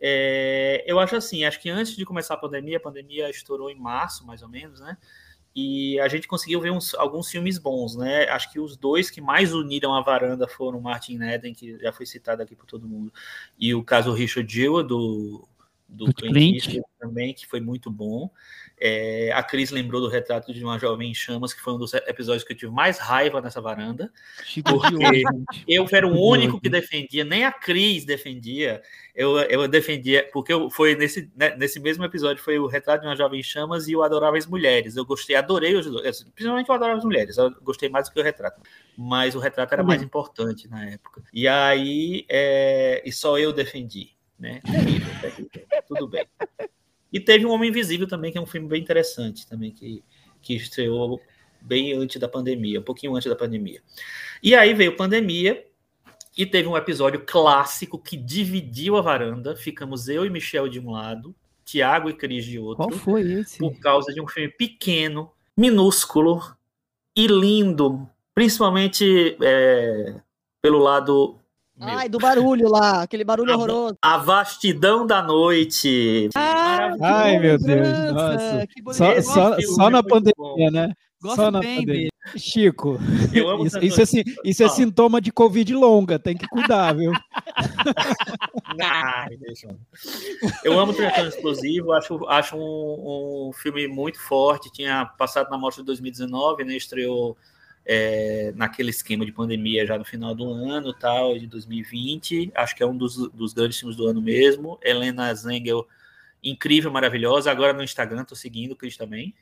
Speaker 4: É, eu acho assim, acho que antes de começar a pandemia, a pandemia estourou em março, mais ou menos, né? E a gente conseguiu ver uns- alguns filmes bons, né? Acho que os dois que mais uniram a varanda foram o Martin Eden, que já foi citado aqui por todo mundo, e o caso Richard Jewell, do, do,
Speaker 2: Do
Speaker 4: Clint
Speaker 2: Clint.
Speaker 4: Também, que foi muito bom. É, a Cris lembrou do retrato de uma jovem em chamas, que foi um dos episódios que eu tive mais raiva nessa varanda.
Speaker 2: Chico
Speaker 4: Porque. Eu era o único que defendia, nem a Cris defendia. Eu, eu defendia, porque eu, foi nesse, né, nesse mesmo episódio, foi o retrato de uma jovem em chamas e o Adoráveis Mulheres. Eu gostei, adorei os dois, principalmente o Adoráveis Mulheres. Eu gostei mais do que o retrato. Mas o retrato era mais importante na época. E aí, é, e só eu defendi. Né? Terrível, terrível. Tudo bem. E teve um Homem Invisível também, que é um filme bem interessante também, que, que estreou bem antes da pandemia, um pouquinho antes da pandemia. E aí veio pandemia e teve um episódio clássico que dividiu a varanda. Ficamos eu e Michel de um lado, Tiago e Cris de outro,
Speaker 2: Qual foi esse?
Speaker 4: por causa de um filme pequeno, minúsculo e lindo, principalmente é, pelo lado. meu,
Speaker 5: Ai, do barulho lá, aquele barulho
Speaker 4: Ah,
Speaker 5: horroroso.
Speaker 4: a vastidão da noite.
Speaker 5: Ah,
Speaker 4: Maravilhoso.
Speaker 3: Ai, meu Deus, nossa.
Speaker 5: que bonito.
Speaker 3: Só, só, só na pandemia,
Speaker 4: bom.
Speaker 3: né?
Speaker 2: Gosto bem dele.
Speaker 3: Chico, isso, isso, é, isso é sintoma de Covid longa, tem que cuidar, viu?
Speaker 4: eu amo Triathlon Explosivo, acho, acho um, um, filme muito forte. Tinha passado na mostra de 2019, né? Estreou é, naquele esquema de pandemia já no final do ano, tal, de 2020. Acho que é um dos, dos grandes filmes do ano mesmo. Helena Zengel, incrível, maravilhosa. Agora no Instagram, tô seguindo o Cris também.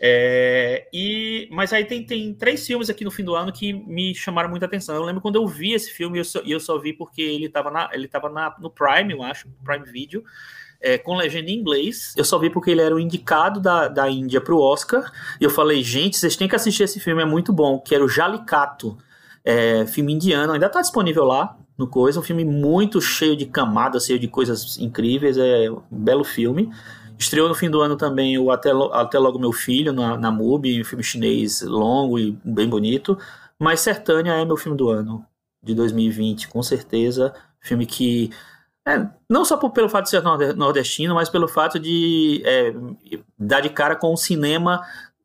Speaker 4: É, e, mas aí tem, tem três filmes aqui no fim do ano que me chamaram muita atenção. Eu lembro quando eu vi esse filme, e eu, só, eu só vi porque ele estava na, ele tava na, no Prime, eu acho, Prime Video, é, com legenda em inglês. Eu só vi porque ele era o indicado da, da Índia para o Oscar. E eu falei, gente, vocês têm que assistir esse filme, é muito bom. Que era o Jalicato, é, filme indiano, ainda está disponível lá no Coisa. Um filme muito cheio de camadas, cheio de coisas incríveis. É um belo filme. Estreou no fim do ano também o Até, Até Logo Meu Filho, na, na MUBI, um filme chinês longo e bem bonito. Mas Sertânia é meu filme do ano, de 2020, com certeza. Filme que, é, não só por, pelo fato de ser nordestino, mas pelo fato de é, dar de cara com o cinema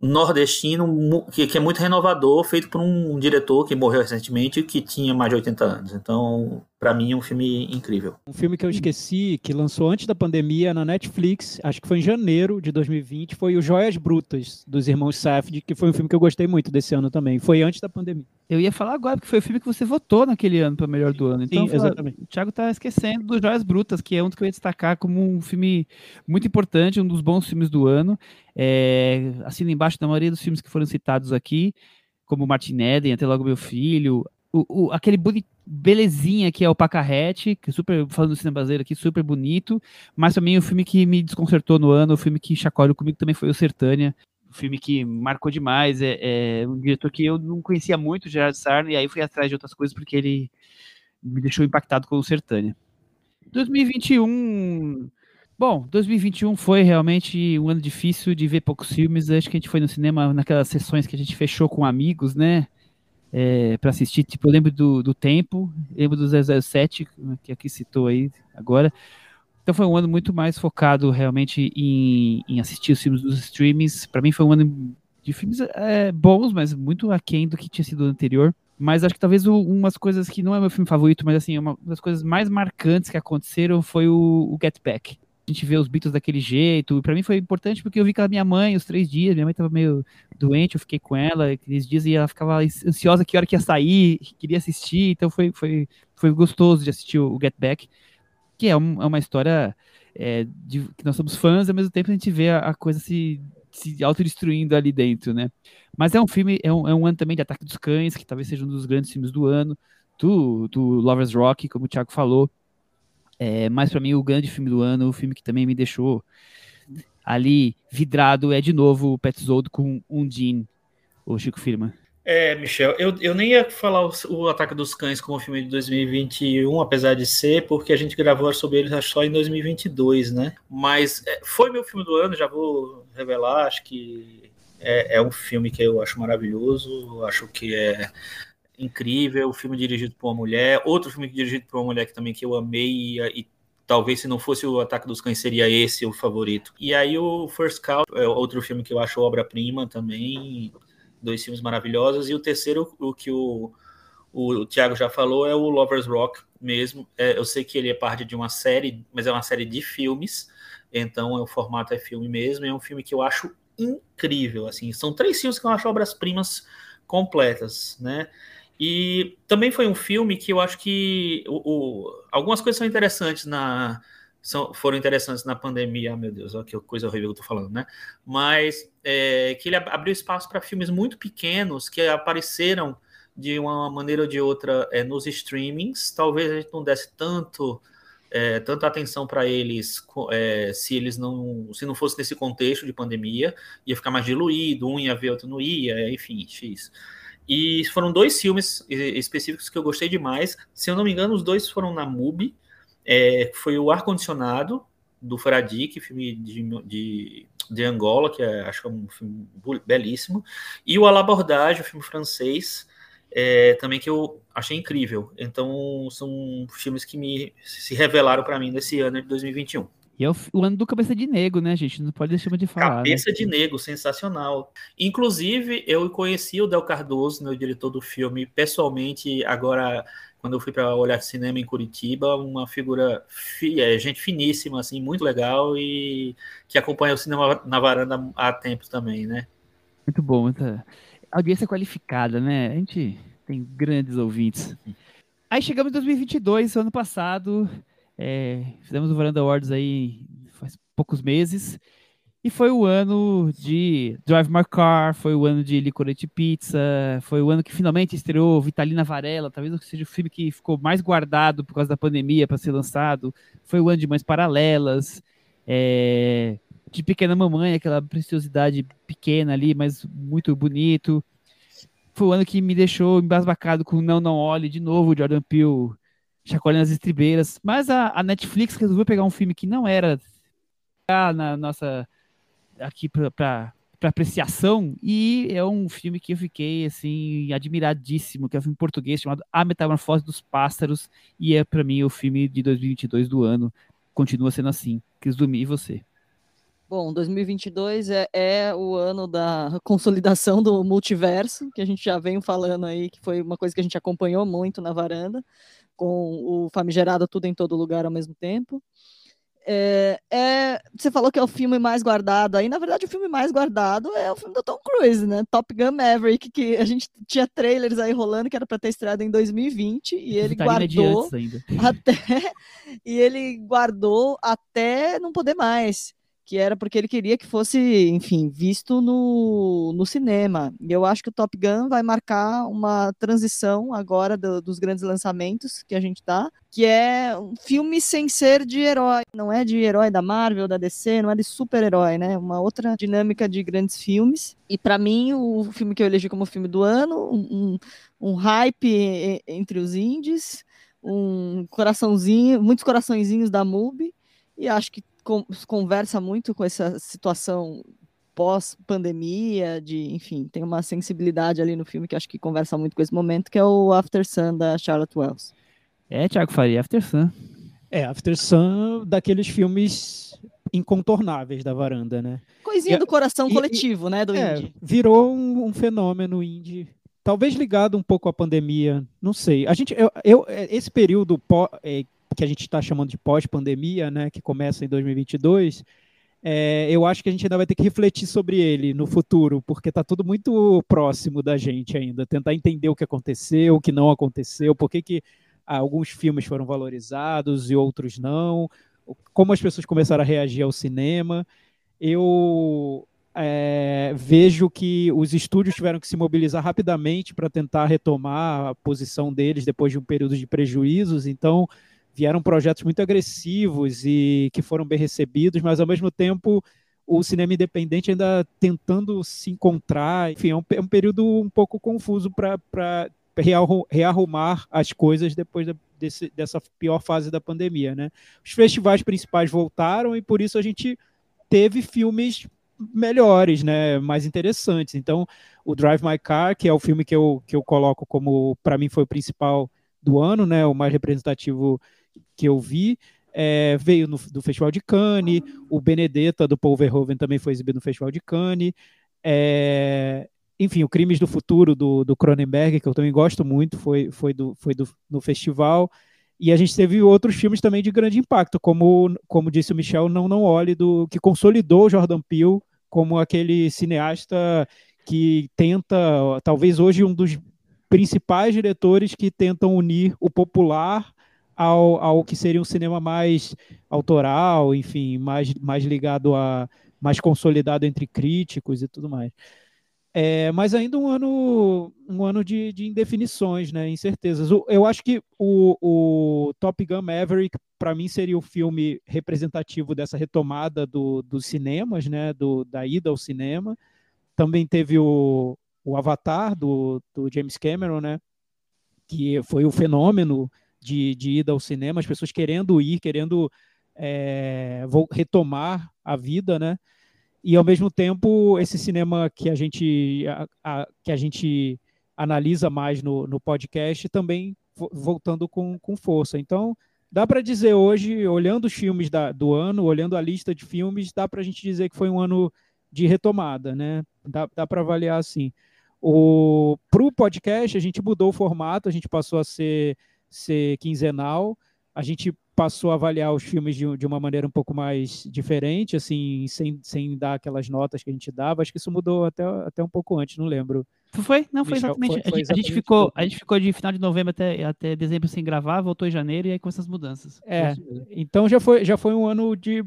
Speaker 4: nordestino que, que, é muito renovador, feito por um diretor que morreu recentemente que tinha mais de 80 anos. Então, para mim, é um filme incrível.
Speaker 3: Um filme que eu esqueci, que lançou antes da pandemia na Netflix, acho que foi em janeiro de 2020, foi o Joias Brutas, dos irmãos Safdie, que foi um filme que eu gostei muito desse ano também. Foi antes da pandemia.
Speaker 2: Eu ia falar agora, porque foi o filme que você votou naquele ano para melhor do ano. Então,
Speaker 3: Sim, exatamente.
Speaker 2: o Thiago tá esquecendo do Joias Brutas, que é um dos que eu ia destacar como um filme muito importante, um dos bons filmes do ano. É, assina embaixo da maioria dos filmes que foram citados aqui, como Martin Eden, Até Logo Meu Filho, o, o, aquele bonito, belezinha que é o Pacarrete, que super, falando do cinema brasileiro aqui, super bonito, mas também o filme que me desconcertou no ano, o filme que chacoalhou comigo também foi o Sertânia, um filme que marcou demais, é, é, um diretor que eu não conhecia muito, Gerard Sarne, e aí fui atrás de outras coisas porque ele me deixou impactado com o Sertânia. 2021... Bom, 2021 foi realmente um ano difícil de ver poucos filmes. Acho que a gente foi no cinema naquelas sessões que a gente fechou com amigos, né? É, para assistir. Tipo, eu lembro do, do Tempo, lembro do 007, que aqui citou aí agora. Então foi um ano muito mais focado realmente em, em assistir os filmes dos streamings. Para mim foi um ano de filmes é, bons, mas muito aquém do que tinha sido anterior. Mas acho que talvez umas coisas que não é meu filme favorito, mas assim, uma das coisas mais marcantes que aconteceram foi o, o Get Back a gente vê os Beatles daquele jeito. Para mim foi importante porque eu vi com a minha mãe os três dias. Minha mãe tava meio doente, eu fiquei com ela aqueles dias e ela ficava ansiosa que hora que ia sair, queria assistir. Então foi, foi, foi gostoso de assistir o Get Back, que é, um, é uma história é, de, que nós somos fãs, ao mesmo tempo a gente vê a, a coisa se, se autodestruindo ali dentro, né? Mas é um filme, é um, é um ano também de Ataque dos Cães, que talvez seja um dos grandes filmes do ano, do, do Lovers Rock, como o Thiago falou. É, mas para mim o grande filme do ano, o filme que também me deixou ali vidrado é de novo o Petzold com Undine, o Chico Firma.
Speaker 4: É, Michel, eu, eu nem ia falar o, o, Ataque dos Cães como filme de 2021, apesar de ser, porque a gente gravou sobre ele só em 2022, né? Mas é, foi meu filme do ano, já vou revelar, acho que é, é um filme que eu acho maravilhoso, acho que é incrível, filme dirigido por uma mulher, outro filme dirigido por uma mulher que também que eu amei e, e talvez se não fosse o Ataque dos Cães seria esse o favorito. E aí o First Cow é outro filme que eu acho obra-prima também, dois filmes maravilhosos, e o terceiro, o que o, o, Thiago já falou, é o Lovers Rock mesmo. É, eu sei que ele é parte de uma série, mas é uma série de filmes, então é, o formato é filme mesmo, é um filme que eu acho incrível, assim, são três filmes que eu acho obras-primas completas, né? E também foi um filme que eu acho que o, o, algumas coisas são interessantes na. São, foram interessantes na pandemia, ah, meu Deus, olha que coisa horrível que eu tô falando, né? Mas é, que ele abriu espaço para filmes muito pequenos que apareceram de uma maneira ou de outra é, nos streamings. Talvez a gente não desse tanto é, tanta atenção para eles é, se eles não se não fosse nesse contexto de pandemia ia ficar mais diluído um ia ver outro não ia enfim x e foram dois filmes específicos que eu gostei demais. Se eu não me engano, os dois foram na MUBI. É, foi o Ar-Condicionado, do Fradique, filme de, de, de, Angola, que é, acho que é um filme belíssimo. E o Alabordage, o filme francês, é, também que eu achei incrível. Então, são filmes que me se revelaram para mim nesse ano de 2021.
Speaker 2: E é o, o, ano do Cabeça de Negro, né, gente? Não pode deixar de falar.
Speaker 4: Né? Cabeça
Speaker 2: né?
Speaker 4: de Negro, sensacional. Inclusive, eu conheci o Del Cardoso, meu diretor do filme, pessoalmente, agora, quando eu fui para olhar cinema em Curitiba, uma figura, fi, é, gente finíssima, assim, muito legal e que acompanha o cinema na varanda há tempos também, né?
Speaker 2: Muito bom, muita audiência qualificada, né? A gente tem grandes ouvintes. Aí chegamos em 2022, ano passado, é, fizemos o Varanda Awards aí faz poucos meses. E foi o ano de Drive My Car, foi o ano de Licorice Pizza, foi o ano que finalmente estreou Vitalina Varela, talvez seja o filme que ficou mais guardado por causa da pandemia para ser lançado. Foi o ano de Mães Paralelas, é, de Pequena Mamãe, aquela preciosidade pequena ali, mas muito bonito. Foi o ano que me deixou embasbacado com Não Não Olhe, de novo, Jordan Peele chacoalhando as estribeiras. Mas a, a, Netflix resolveu pegar um filme que não era na nossa aqui para apreciação e é um filme que eu fiquei assim admiradíssimo, que é um filme português chamado A Metamorfose dos Pássaros e é para mim o filme de 2022 do ano. Continua sendo assim. Cris Dumi, e você?
Speaker 5: Bom, 2022 é, é, o ano da consolidação do multiverso, que a gente já vem falando aí, que foi uma coisa que a gente acompanhou muito na varanda com o famigerado Tudo em Todo Lugar ao mesmo tempo. É, é, você falou que é o filme mais guardado aí, na verdade o filme mais guardado é o filme do Tom Cruise, né? Top Gun Maverick, que a gente tinha trailers aí rolando que era para ter estreado em 2020 e ele guardou até e ele guardou até não poder mais que era porque ele queria que fosse, enfim, visto no, no cinema. E eu acho que o Top Gun vai marcar uma transição agora do, dos grandes lançamentos que a gente tá, que é um filme sem ser de herói, não é de herói da Marvel, da DC, não é de super-herói, né? Uma outra dinâmica de grandes filmes. E para mim, o filme que eu elegi como filme do ano, um, um hype entre os indies, um coraçãozinho, muitos coraçõezinhos da MUBI, e acho que conversa muito com essa situação pós-pandemia, de, enfim, tem uma sensibilidade ali no filme que acho que conversa muito com esse momento, que é o After Sun da Charlotte Wells.
Speaker 2: É, Thiago Faria, After Sun.
Speaker 3: É, After Sun, daqueles filmes incontornáveis da varanda, né?
Speaker 5: Coisinha e, do coração e, coletivo,
Speaker 3: e,
Speaker 5: né, do
Speaker 3: é,
Speaker 5: indie.
Speaker 3: Virou um, um, fenômeno indie, talvez ligado um pouco à pandemia, não sei. A gente, eu, eu esse período pó, é, que a gente está chamando de pós-pandemia, né, que começa em 2022, é, eu acho que a gente ainda vai ter que refletir sobre ele no futuro, porque está tudo muito próximo da gente ainda, tentar entender o que aconteceu, o que não aconteceu, por que, que alguns filmes foram valorizados e outros não, como as pessoas começaram a reagir ao cinema. Eu é, vejo que os estúdios tiveram que se mobilizar rapidamente para tentar retomar a posição deles depois de um período de prejuízos, então vieram projetos muito agressivos e que foram bem recebidos, mas ao mesmo tempo o cinema independente ainda tentando se encontrar. Enfim, é um, é um período um pouco confuso para rearrumar as coisas depois da, desse, dessa pior fase da pandemia. Né? Os festivais principais voltaram e por isso a gente teve filmes melhores, né, mais interessantes. Então, o Drive My Car, que é o filme que eu, que eu coloco como, para mim, foi o principal do ano, né, o mais representativo que eu vi. É, veio no, do Festival de Cannes, o Benedetta do Paul Verhoeven também foi exibido no Festival de Cannes. É, enfim, o Crimes do Futuro do, do Cronenberg, que eu também gosto muito, foi, foi, do, foi do, no festival. E a gente teve outros filmes também de grande impacto, como, como disse o Michel, Não Não Olhe, do, que consolidou Jordan Peele como aquele cineasta que tenta, talvez hoje um dos principais diretores que tentam unir o popular ao, ao que seria um cinema mais autoral, enfim, mais, mais ligado a mais consolidado entre críticos e tudo mais. É, mas ainda um ano, um ano de, de indefinições, né, incertezas. Eu acho que o, o Top Gun Maverick, para mim, seria o filme representativo dessa retomada do, dos cinemas, né, do, da ida ao cinema. Também teve o, o Avatar, do, do James Cameron, né, que foi o fenômeno de, de ida ao cinema, as pessoas querendo ir, querendo é, retomar a vida, né? E ao mesmo tempo esse cinema que a gente a, a, que a gente analisa mais no, no podcast também voltando com, com força. Então dá para dizer hoje, olhando os filmes da, do ano, olhando a lista de filmes, dá para a gente dizer que foi um ano de retomada, né? Dá, dá para avaliar assim. O para o podcast a gente mudou o formato, a gente passou a ser, ser quinzenal, a gente passou a avaliar os filmes de, de, uma maneira um pouco mais diferente, assim, sem, sem dar aquelas notas que a gente dava. Acho que isso mudou até, até um pouco antes, não lembro.
Speaker 2: Foi? Não, foi exatamente. Foi, foi exatamente a, gente ficou, a gente ficou de final de novembro até, até dezembro sem gravar, voltou em janeiro e aí com essas mudanças.
Speaker 3: É, então já foi, já foi um ano de,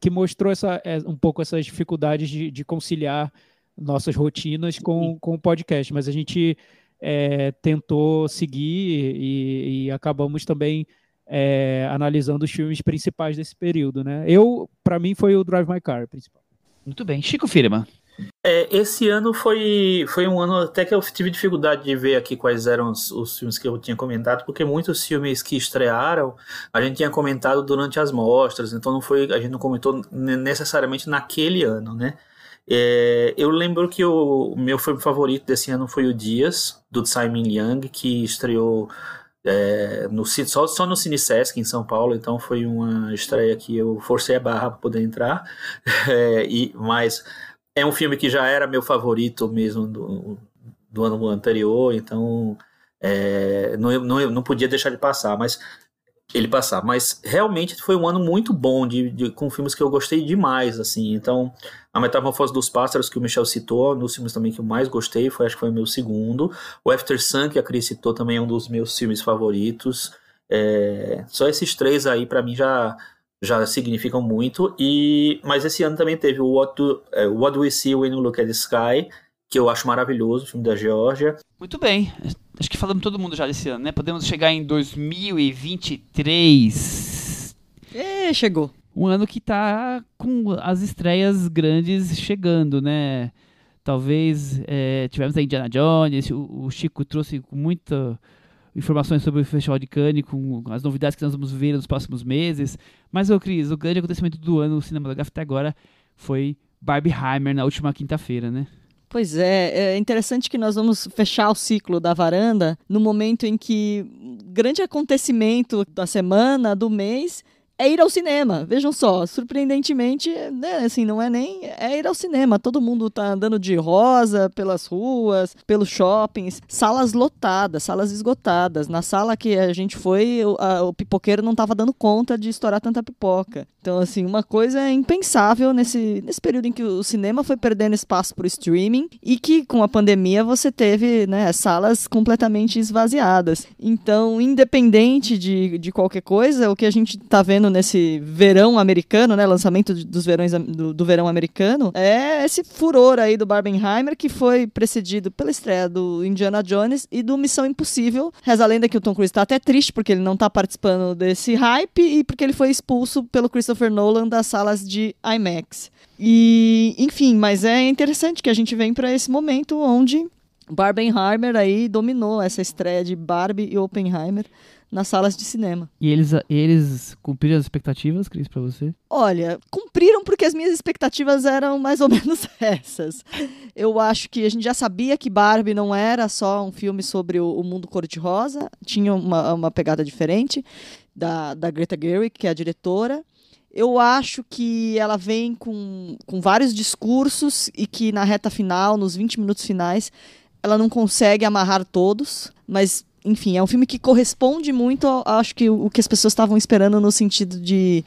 Speaker 3: que mostrou essa, é, um pouco essas dificuldades de, de conciliar nossas rotinas com, com o podcast, mas a gente é, tentou seguir e, e acabamos também é, analisando os filmes principais desse período, né? Eu, para mim, foi o Drive My Car principal.
Speaker 2: Muito bem. Chico Firma.
Speaker 4: É, esse ano foi, foi um ano até que eu tive dificuldade de ver aqui quais eram os, os, filmes que eu tinha comentado, porque muitos filmes que estrearam a gente tinha comentado durante as mostras, então não foi a gente não comentou necessariamente naquele ano, né? É, eu lembro que o, meu filme favorito desse ano foi o Dias do Simon Young, que estreou é, no, só, só no Cine Sesc em São Paulo, então foi uma estreia que eu forcei a barra para poder entrar. É, e, mas é um filme que já era meu favorito mesmo do, do ano anterior, então é, não, não, não podia deixar de passar, mas ele passar. Mas realmente foi um ano muito bom de, de, com filmes que eu gostei demais, assim. Então, a Metamorfose dos Pássaros, que o Michel citou, nos filmes também que eu mais gostei, foi, acho que foi o meu segundo. O After Sun, que a Cris citou, também é um dos meus filmes favoritos. É, só esses três aí, para mim, já já significam muito. E mas esse ano também teve o What Do, é, What Do We See When We Look at the Sky, que eu acho maravilhoso, o filme da Geórgia.
Speaker 2: Muito bem. Acho que falamos todo mundo já desse ano, né? Podemos chegar em 2023.
Speaker 5: É, chegou.
Speaker 2: Um ano que tá com as estreias grandes chegando, né? Talvez é, tivemos a Indiana Jones, o, o Chico trouxe muita informações sobre o Festival de Cannes, com as novidades que nós vamos ver nos próximos meses. Mas, ô Cris, o grande acontecimento do ano no cinematográfico até agora foi Barbie Heimer na última quinta-feira, né?
Speaker 5: Pois é, é interessante que nós vamos fechar o ciclo da varanda no momento em que grande acontecimento da semana, do mês, é ir ao cinema. Vejam só, surpreendentemente, né, assim, não é nem é ir ao cinema. Todo mundo tá andando de rosa pelas ruas, pelos shoppings, salas lotadas, salas esgotadas. Na sala que a gente foi, o, a, o pipoqueiro não estava dando conta de estourar tanta pipoca. Então, assim, uma coisa impensável nesse, nesse período em que o cinema foi perdendo espaço para o streaming e que com a pandemia você teve né, salas completamente esvaziadas. Então, independente de, de qualquer coisa, o que a gente está vendo nesse verão americano, né, lançamento dos verões do, do, verão americano, é esse furor aí do Barbenheimer que foi precedido pela estreia do Indiana Jones e do Missão Impossível. Reza a lenda que o Tom Cruise está até triste porque ele não está participando desse hype e porque ele foi expulso pelo Christopher Nolan das salas de IMAX. E, enfim, mas é interessante que a gente vem para esse momento onde Barbenheimer aí dominou essa estreia de Barbie e Oppenheimer nas salas de cinema.
Speaker 2: E eles, eles cumpriram as expectativas, Cris, para você?
Speaker 5: Olha, cumpriram porque as minhas expectativas eram mais ou menos essas. Eu acho que a gente já sabia que Barbie não era só um filme sobre o, o mundo cor-de-rosa, tinha uma, uma pegada diferente da, da Greta Gerwig, que é a diretora. Eu acho que ela vem com, com vários discursos e que na reta final, nos 20 minutos finais, ela não consegue amarrar todos, mas enfim, é um filme que corresponde muito, ao, acho que o que as pessoas estavam esperando no sentido de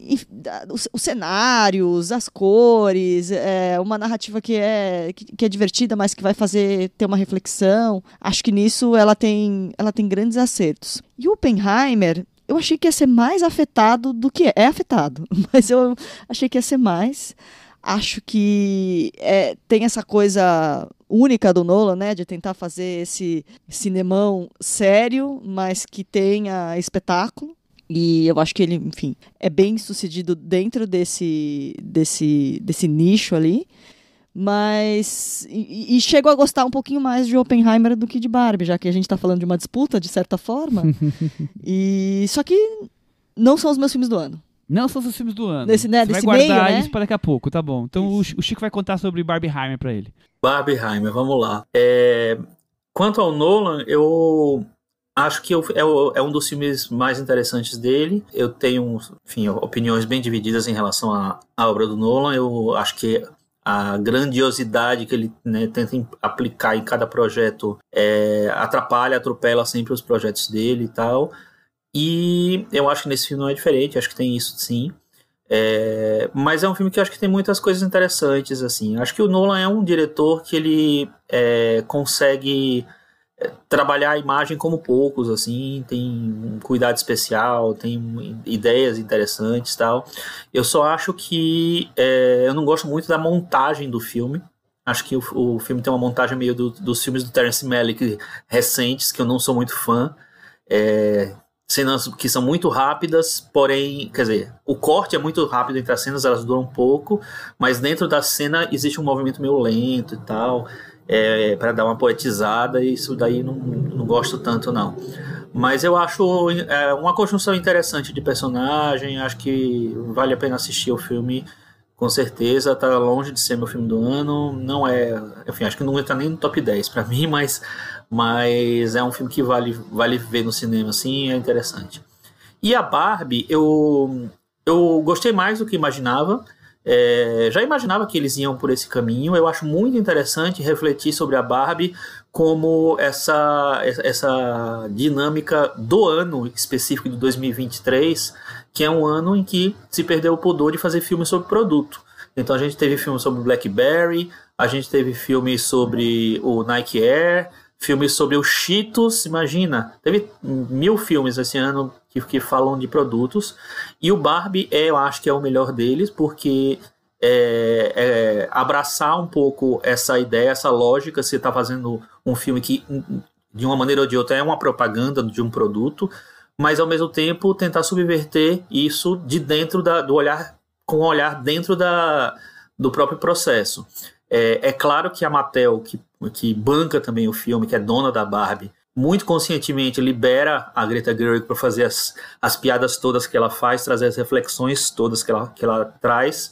Speaker 5: os, os cenários, as cores, é, uma narrativa que é, que, é divertida, mas que vai fazer ter uma reflexão. Acho que nisso ela tem, ela tem grandes acertos. E o Oppenheimer, eu achei que ia ser mais afetado do que é, é afetado, mas eu achei que ia ser mais. Acho que é, tem essa coisa única do Nolan, né, de tentar fazer esse cinemão sério, mas que tenha espetáculo. E eu acho que ele, enfim, é bem sucedido dentro desse, desse, desse nicho ali. Mas. E, e chego a gostar um pouquinho mais de Oppenheimer do que de Barbie, já que a gente está falando de uma disputa, de certa forma. e Só que não são os meus filmes do ano.
Speaker 2: Não são os filmes do ano.
Speaker 5: Nesse, né,
Speaker 2: Você vai guardar meio, né? isso para daqui a pouco, tá bom. Então o, o Chico vai contar sobre Barbieheimer para ele.
Speaker 4: Barbieheimer, vamos lá. É, quanto ao Nolan, eu Acho que é, é um dos filmes mais interessantes dele. Eu tenho, enfim, opiniões bem divididas em relação à, à obra do Nolan. Eu acho que a grandiosidade que ele né, tenta aplicar em cada projeto é, atrapalha, atropela sempre os projetos dele e tal. E eu acho que nesse filme não é diferente, acho que tem isso sim. É, mas é um filme que eu acho que tem muitas coisas interessantes, assim. Acho que o Nolan é um diretor que ele é, consegue é, trabalhar a imagem como poucos, assim, tem um cuidado especial, tem ideias interessantes tal. Eu só acho que é, eu não gosto muito da montagem do filme. Acho que o, o filme tem uma montagem meio do, dos filmes do Terence Malick recentes, que eu não sou muito fã. É, cenas que são muito rápidas, porém, quer dizer, o corte é muito rápido entre as cenas, elas duram um pouco, mas dentro da cena existe um movimento meio lento e tal, é, para dar uma poetizada, e isso daí não, não gosto tanto não. Mas eu acho é, uma construção interessante de personagem, acho que vale a pena assistir o filme com certeza tá longe de ser meu filme do ano. Não é, enfim, acho que não entra nem no top 10 para mim, mas mas é um filme que vale, vale ver no cinema, assim, é interessante. E a Barbie, eu, eu gostei mais do que imaginava. É, já imaginava que eles iam por esse caminho. Eu acho muito interessante refletir sobre a Barbie como essa, essa dinâmica do ano específico de 2023, que é um ano em que se perdeu o pudor de fazer filmes sobre produto. Então a gente teve filmes sobre BlackBerry, a gente teve filmes sobre o Nike Air, filmes sobre os Cheetos, imagina, teve mil filmes esse ano que, que falam de produtos, e o Barbie, é, eu acho que é o melhor deles, porque é, é, abraçar um pouco essa ideia, essa lógica, você está fazendo um filme que, de uma maneira ou de outra, é uma propaganda de um produto, mas ao mesmo tempo tentar subverter isso de dentro da, do olhar, com um olhar dentro da, do próprio processo. É, é claro que a Mattel, que, que banca também o filme, que é dona da Barbie, muito conscientemente libera a Greta Gerwig para fazer as, as piadas todas que ela faz, trazer as reflexões todas que ela, que ela traz,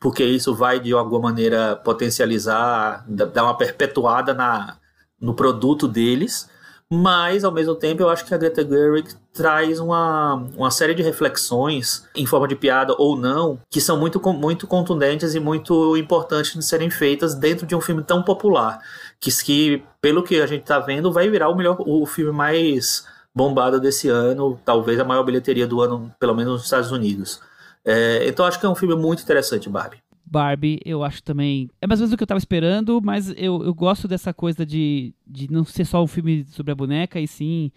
Speaker 4: porque isso vai de alguma maneira potencializar, dar uma perpetuada na, no produto deles mas ao mesmo tempo eu acho que a Greta Gerwig traz uma, uma série de reflexões em forma de piada ou não que são muito, muito contundentes e muito importantes de serem feitas dentro de um filme tão popular. Que, que pelo que a gente está vendo vai virar o melhor o filme mais bombado desse ano talvez a maior bilheteria do ano pelo menos nos Estados Unidos. É, então acho que é um filme muito interessante Barbie
Speaker 2: Barbie, eu acho também. É mais ou menos o que eu tava esperando, mas eu, eu gosto dessa coisa de, de não ser só um filme sobre a boneca, e sim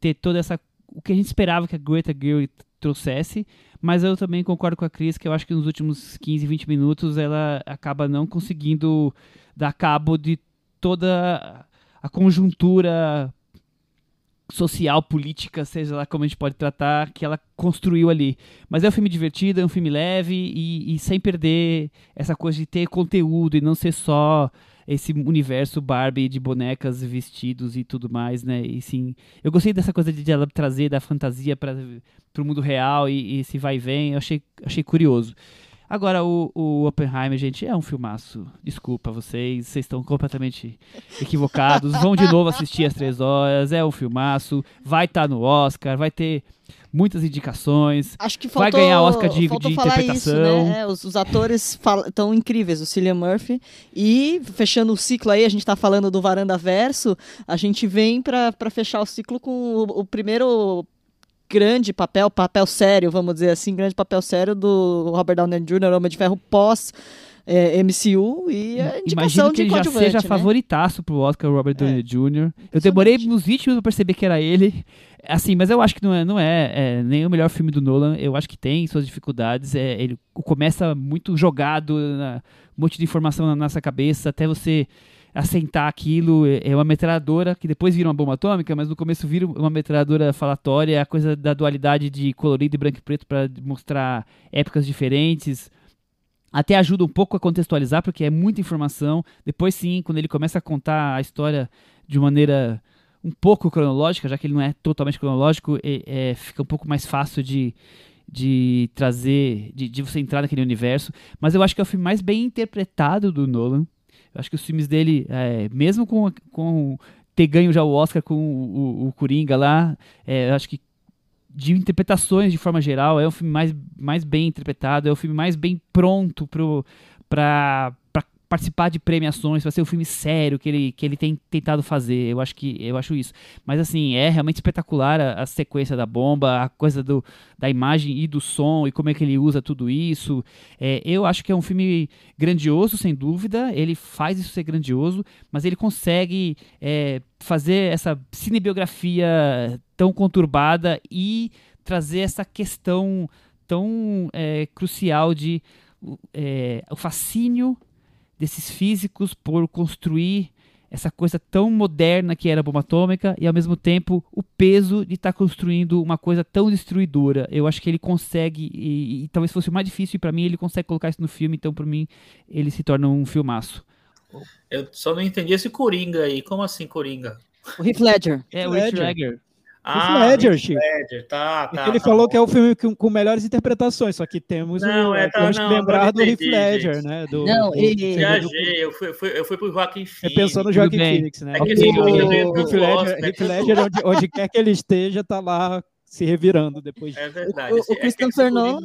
Speaker 2: ter toda essa. O que a gente esperava que a Greta Gerwig trouxesse. Mas eu também concordo com a Cris que eu acho que nos últimos 15, 20 minutos ela acaba não conseguindo dar cabo de toda a conjuntura social, política, seja lá como a gente pode tratar, que ela construiu ali. Mas é um filme divertido, é um filme leve e, e, sem perder essa coisa de ter conteúdo e não ser só esse universo Barbie de bonecas, vestidos e tudo mais, né? E sim, eu gostei dessa coisa de ela trazer da fantasia para o mundo real e, e esse vai e vem, eu achei, achei curioso. Agora, o, o Oppenheimer, gente, é um filmaço. Desculpa vocês, vocês estão completamente equivocados. Vão de novo assistir as três horas, é um filmaço. Vai estar tá no Oscar, vai ter muitas indicações.
Speaker 5: Acho que faltou,
Speaker 2: vai ganhar Oscar de, de interpretação.
Speaker 5: Isso, né? é, os, os, atores estão incríveis, o Cillian Murphy. E fechando o ciclo aí, a gente está falando do Varanda Verso, a gente vem para fechar o ciclo com o, o primeiro grande papel, papel sério, vamos dizer assim, grande papel sério do Robert Downey Jr., Homem de Ferro pós é, MCU e a indicação
Speaker 2: Imagino que
Speaker 5: ele
Speaker 2: já seja
Speaker 5: né?
Speaker 2: favoritaço pro Oscar Robert Downey é. Jr. Eu demorei nos 20 minutos pra perceber que era ele. Assim, mas eu acho que não é, não é, é, nem o melhor filme do Nolan. Eu acho que tem suas dificuldades. É, ele começa muito jogado, na, um monte de informação na nossa cabeça, até você assentar aquilo. É, é uma metralhadora que depois vira uma bomba atômica, mas no começo vira uma metralhadora falatória, a coisa da dualidade de colorido e branco e preto para mostrar épocas diferentes. Até ajuda um pouco a contextualizar, porque é muita informação. Depois, sim, quando ele começa a contar a história de maneira um pouco cronológica, já que ele não é totalmente cronológico, é, é, fica um pouco mais fácil de, de trazer, de, de, você entrar naquele universo. Mas eu acho que é o filme mais bem interpretado do Nolan. Acho que os filmes dele, é, mesmo com, com ter ganho já o Oscar com o, o, o Coringa lá. É, acho que de interpretações de forma geral, é um filme mais, mais bem interpretado, é o filme mais bem pronto para participar de premiações, vai ser um filme sério que ele, que ele tem tentado fazer. Eu acho que eu acho isso. Mas assim, é realmente espetacular a, a, sequência da bomba, a coisa do, da imagem e do som e como é que ele usa tudo isso. É, eu acho que é um filme grandioso, sem dúvida. Ele faz isso ser grandioso, mas ele consegue é, fazer essa cinebiografia tão conturbada e trazer essa questão tão é, crucial de é, o fascínio desses físicos por construir essa coisa tão moderna que era a bomba atômica e ao mesmo tempo o peso de estar tá construindo uma coisa tão destruidora. Eu acho que ele consegue e, e talvez fosse o mais difícil para mim ele consegue colocar isso no filme, então para mim ele se torna um filmaço.
Speaker 4: Eu só não entendi esse Coringa aí. Como assim Coringa?
Speaker 5: O Heath Ledger.
Speaker 2: É, o Heath Ledger.
Speaker 4: Ah, Ledger, Chico. Ledger, tá,
Speaker 3: tá. Ele tá falou bom. que é o filme com, com, melhores interpretações, só que temos
Speaker 4: não,
Speaker 3: o,
Speaker 4: é, tá, temos
Speaker 3: não, que lembrar do Heath Ledger, né? Do,
Speaker 5: não,
Speaker 3: do,
Speaker 5: ele...
Speaker 4: Viajei, eu fui, eu fui, eu fui pro Joaquim Phoenix.
Speaker 3: Você pensou no Joaquim Phoenix, né? É que, assim, o, o, Heath Ledger, Heath Ledger onde, onde quer que ele esteja, tá lá se revirando depois.
Speaker 4: É verdade.
Speaker 5: O, o é Christopher Nolan...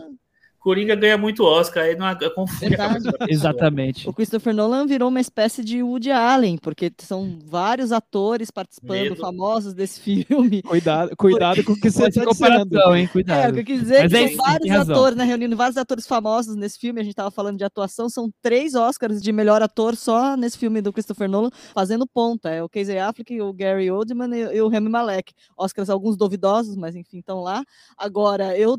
Speaker 4: Coringa ganha muito Oscar, aí não é confunde.
Speaker 2: Exatamente.
Speaker 5: O Christopher Nolan virou uma espécie de Woody Allen, porque são vários atores participando, Medo. famosos desse filme.
Speaker 3: Cuidado, cuidado com o que você está
Speaker 2: dizendo. hein? Cuidado.
Speaker 5: É, o que eu quis dizer é que é, são vários atores, né, reunindo vários atores famosos nesse filme, a gente estava falando de atuação, são três Oscars de melhor ator só nesse filme do Christopher Nolan, fazendo ponta. É o Casey Affleck, o Gary Oldman e, e o Rami Malek. Oscars alguns duvidosos, mas enfim, estão lá. Agora, eu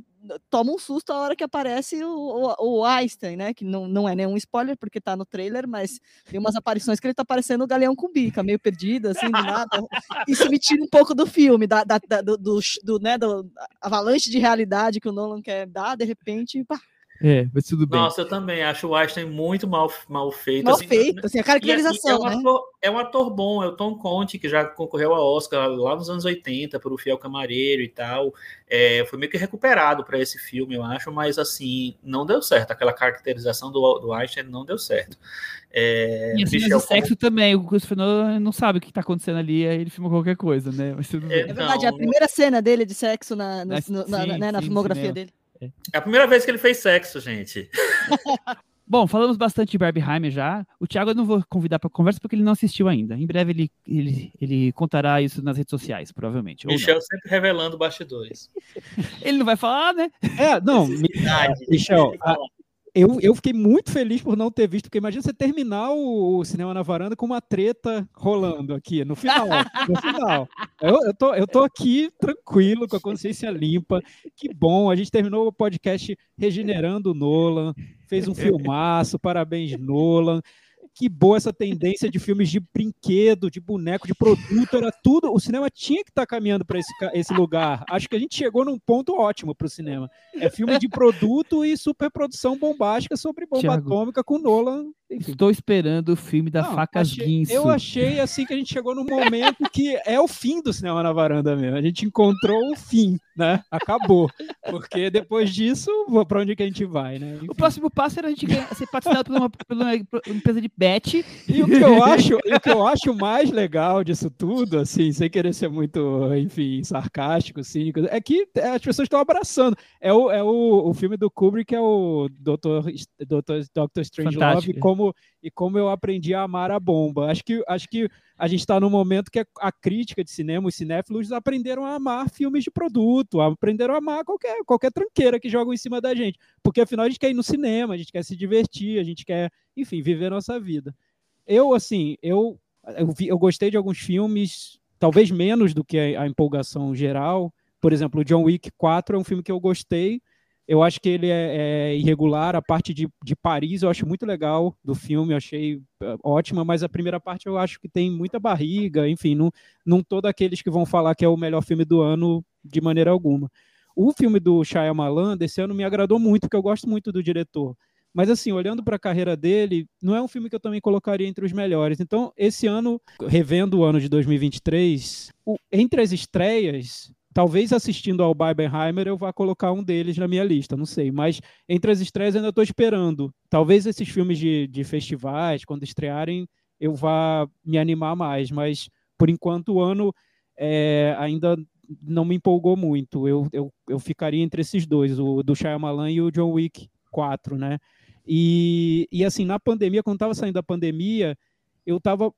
Speaker 5: toma um susto a hora que aparece o, o, o, Einstein, né? Que não, não é nenhum spoiler, porque tá no trailer, mas tem umas aparições que ele tá parecendo o Galeão com bica, meio perdido, assim, do nada. Isso me tira um pouco do filme, da, da, da do, do, do, né, do avalanche de realidade que o Nolan quer dar, de repente, pá,
Speaker 2: é, mas tudo bem.
Speaker 4: Nossa, eu também acho o Einstein muito mal, mal feito.
Speaker 5: Mal assim, feito, assim, a caracterização,
Speaker 4: e é, um
Speaker 5: né?
Speaker 4: ator, é um ator bom, é o Tom Conte, que já concorreu a Oscar lá nos anos 80 por O Fiel Camareiro e tal. É, foi meio que recuperado para esse filme, eu acho, mas assim, não deu certo. Aquela caracterização do, do Einstein não deu certo. É,
Speaker 2: e assim, Michel, sexo como... também, o Christopher Nolan não sabe o que está acontecendo ali, aí ele filma qualquer coisa, né? Mas tudo
Speaker 5: é, é verdade, a primeira cena dele de sexo na, no, na, na, sim, né, na sim, filmografia sim, dele.
Speaker 4: É a primeira vez que ele fez sexo, gente.
Speaker 2: Bom, falamos bastante de Barbieheimer já. O Thiago eu não vou convidar para conversa porque ele não assistiu ainda. Em breve ele, ele, ele contará isso nas redes sociais, provavelmente.
Speaker 4: Michel sempre revelando bastidores.
Speaker 2: ele não vai falar, né?
Speaker 3: É, não. Michel, a, eu, eu fiquei muito feliz por não ter visto, porque imagina você terminar o, o, Cinema na Varanda com uma treta rolando aqui, no final. no final. Eu, eu, tô, eu tô aqui tranquilo, com a consciência limpa. Que bom, a gente terminou o podcast regenerando o Nolan, fez um filmaço, parabéns, Nolan que boa essa tendência de filmes de brinquedo, de boneco, de produto, era tudo. O cinema tinha que estar tá caminhando para esse, esse lugar. Acho que a gente chegou num ponto ótimo para o cinema. É filme de produto e superprodução bombástica sobre bomba Thiago, atômica com Nolan.
Speaker 2: Enfim. Estou esperando o filme da Não, Facas
Speaker 3: achei,
Speaker 2: Guinso.
Speaker 3: Eu achei assim que a gente chegou no momento que é o fim do cinema na varanda mesmo. A gente encontrou o fim, né? Acabou. Porque depois disso, para onde que a gente vai, né?
Speaker 2: Enfim. O próximo passo era a gente ser patrocinado por uma, por uma empresa de bet.
Speaker 3: E o que eu acho, o que eu acho mais legal disso tudo, assim, sem querer ser muito, enfim, sarcástico, cínico, é que as pessoas estão abraçando. É o, é o, o filme do Kubrick, é o Dr. Dr. Dr. Strange Love, como, e como eu aprendi a amar a bomba. Acho que, acho que a gente está num momento que a crítica de cinema, os cinéfilos aprenderam a amar filmes de produto, aprenderam a amar qualquer, qualquer tranqueira que jogam em cima da gente. Porque afinal a gente quer ir no cinema, a gente quer se divertir, a gente quer, enfim, viver nossa vida. Eu, assim, eu, eu, vi, eu gostei de alguns filmes, talvez menos do que a, a empolgação geral. Por exemplo, John Wick 4 é um filme que eu gostei, eu acho que ele é, é, irregular. A parte de, de Paris eu acho muito legal do filme, eu achei é, ótima, mas a primeira parte eu acho que tem muita barriga. Enfim, não, não todos aqueles que vão falar que é o melhor filme do ano de maneira alguma. O filme do Shyamalan desse ano me agradou muito, porque eu gosto muito do diretor. Mas assim, olhando para a carreira dele, não é um filme que eu também colocaria entre os melhores. Então, esse ano, revendo o ano de 2023, o, entre as estreias, Talvez assistindo ao Barbenheimer eu vá colocar um deles na minha lista, não sei. Mas entre as estreias ainda estou esperando. Talvez esses filmes de, de festivais, quando estrearem, eu vá me animar mais. Mas por enquanto o ano é, ainda não me empolgou muito. Eu, eu, eu ficaria entre esses dois, o do Shyamalan e o John Wick 4, né? E, e assim, na pandemia, quando estava saindo da pandemia, eu estava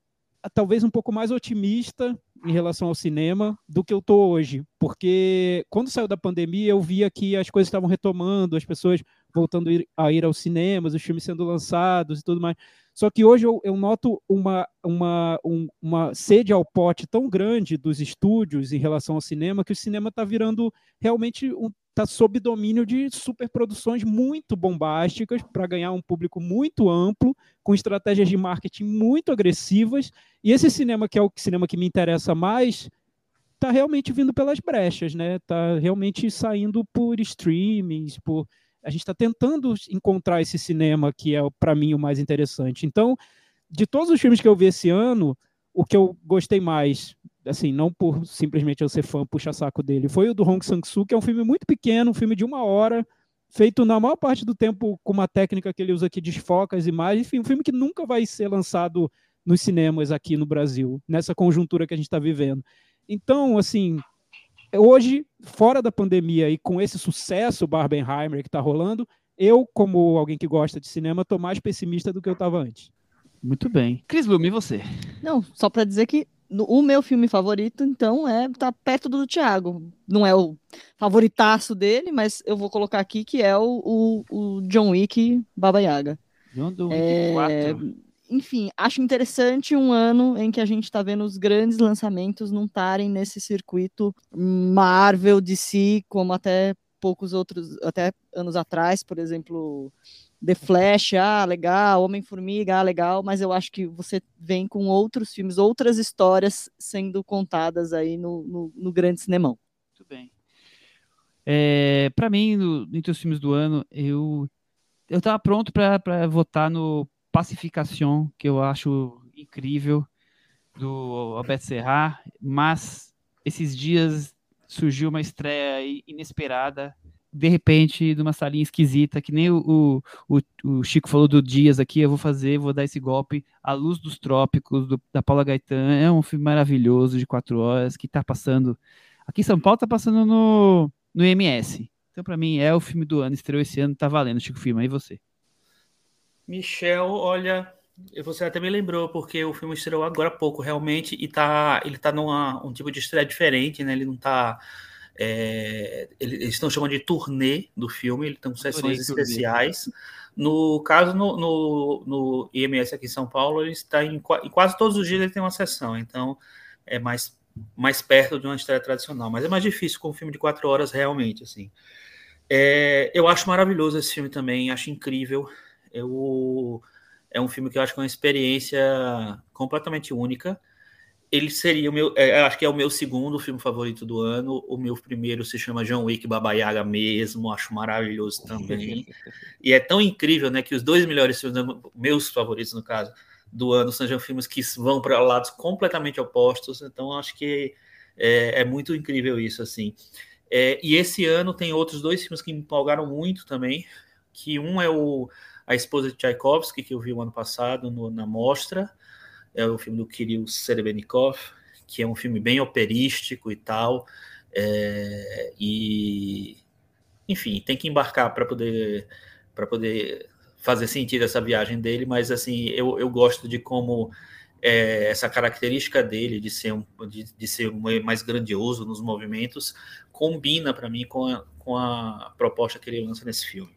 Speaker 3: talvez um pouco mais otimista em relação ao cinema do que eu tô hoje, porque quando saiu da pandemia eu via que as coisas estavam retomando, as pessoas voltando a ir, aos cinemas, os filmes sendo lançados e tudo mais. Só que hoje eu, eu noto uma, uma, um, uma sede ao pote tão grande dos estúdios em relação ao cinema que o cinema está virando realmente está sob domínio de superproduções muito bombásticas para ganhar um público muito amplo, com estratégias de marketing muito agressivas. E esse cinema, que é o cinema que me interessa mais, está realmente vindo pelas brechas, né? Está realmente saindo por streamings, por a gente está tentando encontrar esse cinema que é para mim o mais interessante. Então, de todos os filmes que eu vi esse ano, o que eu gostei mais assim, não por simplesmente eu ser fã, puxa saco dele, foi o do Hong Sang-soo, que é um filme muito pequeno, um filme de uma hora, feito na maior parte do tempo com uma técnica que ele usa que desfoca as imagens, enfim, um filme que nunca vai ser lançado nos cinemas aqui no Brasil, nessa conjuntura que a gente está vivendo. Então, assim, hoje, fora da pandemia e com esse sucesso Barbenheimer que está rolando, eu, como alguém que gosta de cinema, estou mais pessimista do que eu estava antes.
Speaker 2: Muito bem. Cris Lume, e você?
Speaker 5: Não, só para dizer que no, o meu filme favorito, então, é tá perto do Thiago. Não é o favoritaço dele, mas eu vou colocar aqui que é o, o, o John Wick Baba Yaga.
Speaker 2: John Wick é, 4.
Speaker 5: Enfim, acho interessante um ano em que a gente está vendo os grandes lançamentos não estarem nesse circuito Marvel, DC, como até poucos outros, até anos atrás, por exemplo, The Flash, ah, legal, Homem-Formiga, ah, legal, mas eu acho que você vem com outros filmes, outras histórias sendo contadas aí no, no, no grande cinemão.
Speaker 2: Muito bem. É, para mim, no, entre os filmes do ano, eu eu estava pronto para votar no Pacificação, que eu acho incrível, do Alberto Serra, mas esses dias surgiu uma estreia inesperada de repente, numa salinha esquisita, que nem o, o, o, Chico falou do Dias aqui, eu vou fazer, vou dar esse golpe, A Luz dos Trópicos, do, da Paula Gaetan, é um filme maravilhoso, de quatro horas, que está passando, aqui em São Paulo está passando no, no MS, então para mim é o filme do ano, estreou esse ano, tá valendo, Chico Firma, e você?
Speaker 4: Michel, olha, você até me lembrou, porque o filme estreou agora há pouco, realmente, e tá, ele tá num um tipo de estreia diferente, né, ele não tá é, eles estão chamando de turnê do filme, eles estão sessões especiais. No caso, no, no, no, IMS aqui em São Paulo, ele está em, em, quase todos os dias ele tem uma sessão, então é mais, mais perto de uma estreia tradicional, mas é mais difícil com um filme de quatro horas realmente, assim. É, eu acho maravilhoso esse filme também, acho incrível. Eu, é um filme que eu acho que é uma experiência completamente única ele seria o meu, é, acho que é o meu segundo filme favorito do ano. O meu primeiro se chama John Wick Baba Yaga mesmo, acho maravilhoso também. e é tão incrível, né, que os dois melhores filmes, meus favoritos no caso, do ano sejam filmes que vão para lados completamente opostos. Então acho que é, é muito incrível isso assim. É, e esse ano tem outros dois filmes que me empolgaram muito também, que um é o A Esposa de Tchaikovsky, que eu vi o ano passado no, na mostra, é o filme do Kirill Serebrennikov, que é um filme bem operístico e tal, é, e enfim, tem que embarcar para poder para poder fazer sentido essa viagem dele, mas assim, eu, eu gosto de como é, essa característica dele de ser, um, de, de, ser mais grandioso nos movimentos combina para mim com a, com a proposta que ele lança nesse filme.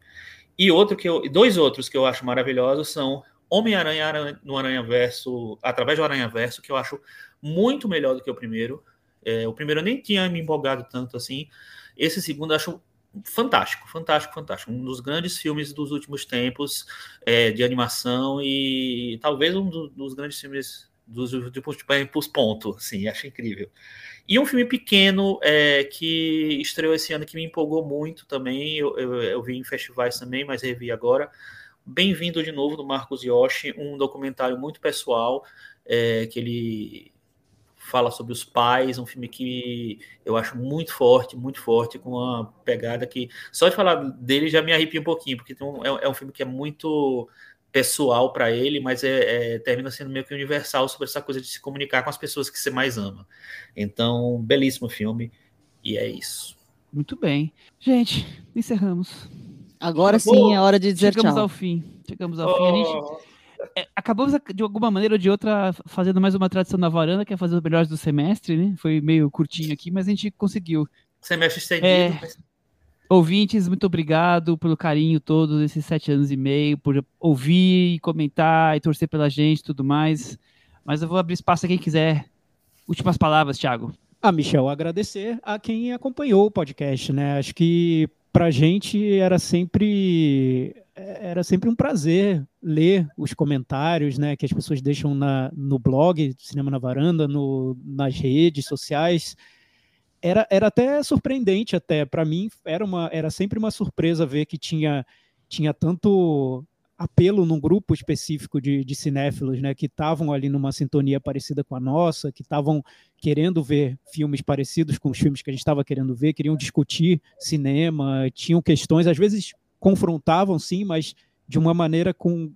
Speaker 4: E outro que eu, dois outros que eu acho maravilhosos são Homem-Aranha no Aranha Verso, através do Aranha Verso, que eu acho muito melhor do que o primeiro. É, o primeiro eu nem tinha me empolgado tanto assim. Esse segundo eu acho fantástico, fantástico, fantástico. Um dos grandes filmes dos últimos tempos é, de animação e talvez um do, dos grandes filmes dos últimos tempos, ponto. Assim, acho incrível. E um filme pequeno é, que estreou esse ano que me empolgou muito também. Eu, eu, eu vi em festivais também, mas revi agora Bem-vindo de novo do Marcos Yoshi, um documentário muito pessoal, é, que ele fala sobre os pais, um filme que eu acho muito forte, muito forte, com uma pegada que só de falar dele já me arrepia um pouquinho, porque é, é um filme que é muito pessoal para ele, mas é, é, termina sendo meio que universal sobre essa coisa de se comunicar com as pessoas que você mais ama. Então, belíssimo filme, e é isso.
Speaker 2: Muito bem. Gente, encerramos.
Speaker 5: Agora sim é hora de dizer
Speaker 2: Chegamos
Speaker 5: tchau.
Speaker 2: ao fim. Chegamos ao oh. fim. A gente é, acabamos, de alguma maneira ou de outra, fazendo mais uma tradição na varanda, que é fazer os melhores do semestre, né? Foi meio curtinho aqui, mas a gente conseguiu.
Speaker 4: Semestre estendido.
Speaker 2: É, mas... Ouvintes, muito obrigado pelo carinho todo esses sete anos e meio, por ouvir comentar e torcer pela gente tudo mais. Mas eu vou abrir espaço a quem quiser. Últimas palavras, Thiago.
Speaker 3: Ah, Michel, agradecer a quem acompanhou o podcast, né? Acho que pra gente era sempre era sempre um prazer ler os comentários né, que as pessoas deixam na, no blog Cinema na Varanda, no, nas redes sociais. Era, era até surpreendente até para mim era uma era sempre uma surpresa ver que tinha tinha tanto apelo num grupo específico de, de cinéfilos, né, que estavam ali numa sintonia parecida com a nossa, que estavam querendo ver filmes parecidos com os filmes que a gente estava querendo ver, queriam discutir cinema, tinham questões, às vezes confrontavam, sim, mas de uma maneira com,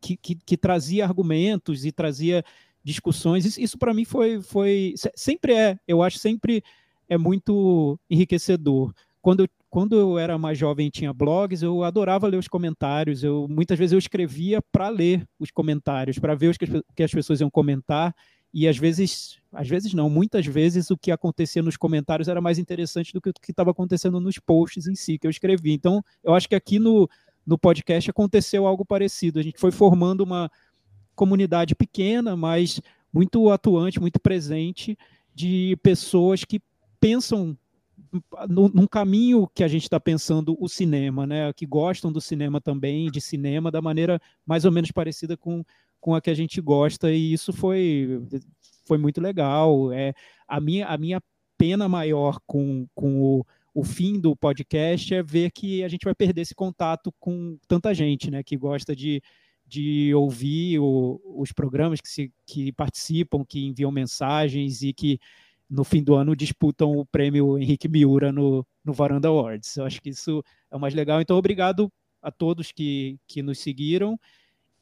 Speaker 3: que, que, que trazia argumentos e trazia discussões. Isso, isso para mim foi, foi. Sempre é, eu acho, sempre é muito enriquecedor. Quando eu, quando eu era mais jovem tinha blogs, eu adorava ler os comentários. Eu muitas vezes eu escrevia para ler os comentários, para ver o que, que as pessoas iam comentar. E às vezes, às vezes não, muitas vezes o que acontecia nos comentários era mais interessante do que o que estava acontecendo nos posts em si que eu escrevi. Então, eu acho que aqui no, no podcast aconteceu algo parecido. A gente foi formando uma comunidade pequena, mas muito atuante, muito presente, de pessoas que pensam num caminho que a gente está pensando o cinema, né? Que gostam do cinema também, de cinema, da maneira mais ou menos parecida com, com a que a gente gosta, e isso foi, foi muito legal. É, a, minha, a minha pena maior com, com o, o fim do podcast é ver que a gente vai perder esse contato com tanta gente, né? Que gosta de, de ouvir o, os programas que, se, que participam, que enviam mensagens e que no fim do ano disputam o prêmio Henrique Miura no, no Varanda Awards. Eu acho que isso é o mais legal. Então, obrigado a todos que, que nos seguiram.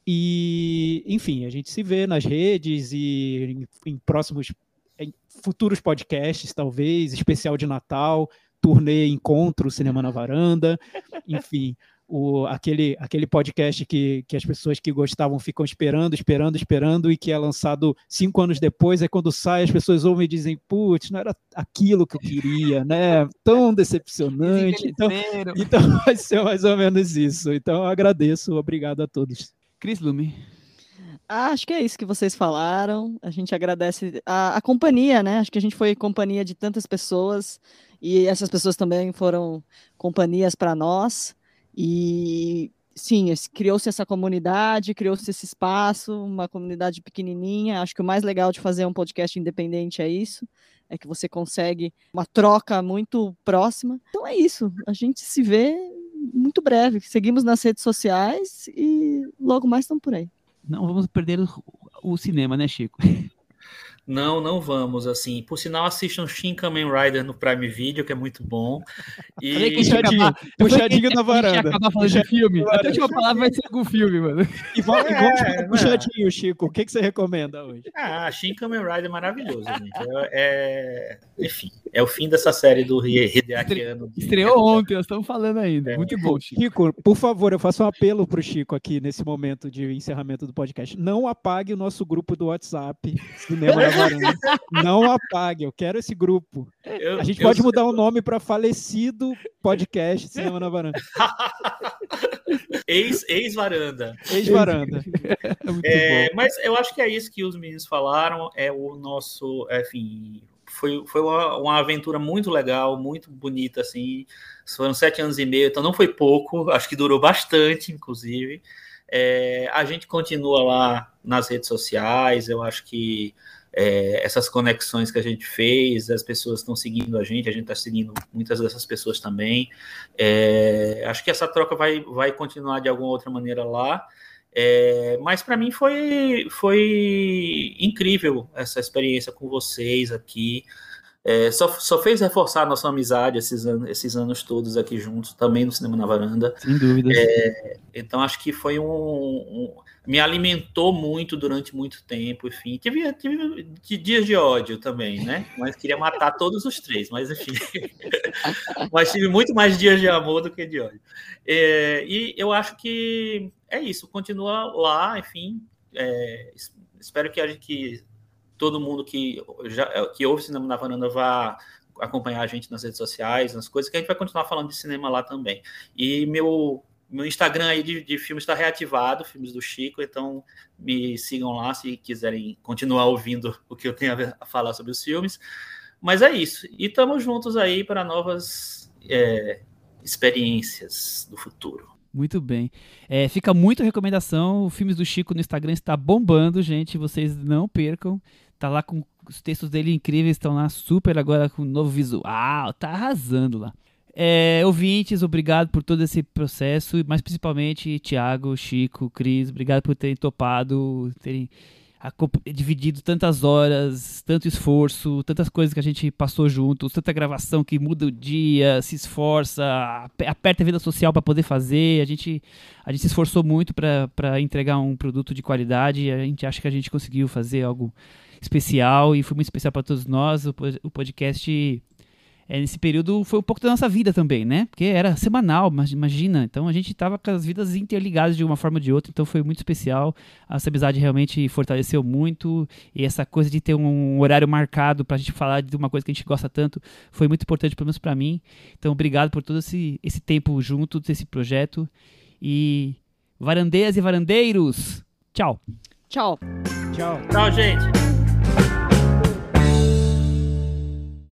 Speaker 3: E, enfim, a gente se vê nas redes e em, em próximos, em futuros podcasts, talvez, especial de Natal, turnê Encontro Cinema na Varanda, enfim o, aquele, aquele podcast que, que as pessoas que gostavam ficam esperando, esperando, esperando, e que é lançado cinco anos depois, é quando sai, as pessoas ouvem e dizem, putz, não era aquilo que eu queria, né? Tão decepcionante. Então, então vai ser mais ou menos isso. Então eu agradeço, obrigado a todos.
Speaker 2: Cris Lume.
Speaker 5: Ah, acho que é isso que vocês falaram. A gente agradece a, a companhia, né? Acho que a gente foi companhia de tantas pessoas e essas pessoas também foram companhias para nós. E sim, criou-se essa comunidade, criou-se esse espaço, uma comunidade pequenininha. Acho que o mais legal de fazer um podcast independente é isso, é que você consegue uma troca muito próxima. Então é isso, a gente se vê muito breve. Seguimos nas redes sociais e logo mais estamos por aí.
Speaker 2: Não vamos perder o cinema, né, Chico?
Speaker 4: Não, não vamos, assim. Por sinal, assistam Shin Kamen Rider no Prime Video, que é muito bom.
Speaker 3: E... Puxadinho, puxadinho na varanda.
Speaker 2: acabar falando de filme. A última palavra vai ser algum filme, mano.
Speaker 3: E vamos, é, vamos é, puxadinho, Chico. O que, que você recomenda hoje?
Speaker 4: Ah, Shin Kamen Rider é maravilhoso, gente. É, é, enfim, é o fim dessa série do Hideaki
Speaker 2: Estreou ontem, nós estamos falando ainda. É. Muito bom,
Speaker 3: Chico. Chico, por favor, eu faço um apelo pro Chico aqui nesse momento de encerramento do podcast. Não apague o nosso grupo do WhatsApp, Cinema varanda. Não apague, eu quero esse grupo. Eu, a gente pode eu... mudar o nome para falecido podcast Cinema na Varanda.
Speaker 4: Ex-varanda.
Speaker 3: Ex-varanda.
Speaker 4: É, é mas eu acho que é isso que os meninos falaram. É o nosso, enfim, foi, foi uma, uma, aventura muito legal, muito bonita, assim. Foram sete anos e meio, então não foi pouco, acho que durou bastante, inclusive. É, a gente continua lá nas redes sociais, eu acho que é, essas conexões que a gente fez, as pessoas estão seguindo a gente, a gente está seguindo muitas dessas pessoas também. É, acho que essa troca vai, vai continuar de alguma outra maneira lá. É, mas para mim foi, foi incrível essa experiência com vocês aqui. É, só, só fez reforçar a nossa amizade esses, anos, esses anos todos aqui juntos, também no Cinema na Varanda.
Speaker 2: Sem dúvida.
Speaker 4: É, então acho que foi um, um, Me alimentou muito durante muito tempo, enfim. Tive, tive dias de ódio também, né? Mas queria matar todos os três, mas enfim. mas tive muito mais dias de amor do que de ódio. É, e eu acho que é isso, continua lá, enfim. É, espero que a que todo mundo que, já, que ouve Cinema na Varanda vá acompanhar a gente nas redes sociais, nas coisas, que a gente vai continuar falando de cinema lá também. E meu, meu Instagram aí de, de filmes está reativado, filmes do Chico, então me sigam lá se quiserem continuar ouvindo o que eu tenho a falar sobre os filmes. Mas é isso. E estamos juntos aí para novas é, experiências do futuro.
Speaker 2: Muito bem. É, fica muito recomendação. O Filmes do Chico no Instagram está bombando, gente. Vocês não percam. Tá lá com os textos dele incríveis, estão lá super agora com novo visual, tá arrasando lá. É, ouvintes, obrigado por todo esse processo, mas principalmente Thiago, Chico, Cris, obrigado por terem topado, terem dividido tantas horas, tanto esforço, tantas coisas que a gente passou juntos, tanta gravação que muda o dia, se esforça, aperta a vida social para poder fazer. A gente, a gente se esforçou muito para entregar um produto de qualidade a gente acha que a gente conseguiu fazer algo especial e foi muito especial para todos nós. O podcast é, nesse período foi um pouco da nossa vida também, né? Porque era semanal, mas imagina. Então a gente estava com as vidas interligadas de uma forma ou de outra, então foi muito especial. Essa amizade realmente fortaleceu muito e essa coisa de ter um horário marcado para a gente falar de uma coisa que a gente gosta tanto foi muito importante, pelo menos para mim. Então obrigado por todo esse, esse tempo junto desse projeto e varandeiras e varandeiros, tchau.
Speaker 5: Tchau.
Speaker 3: Tchau.
Speaker 4: Tchau, gente.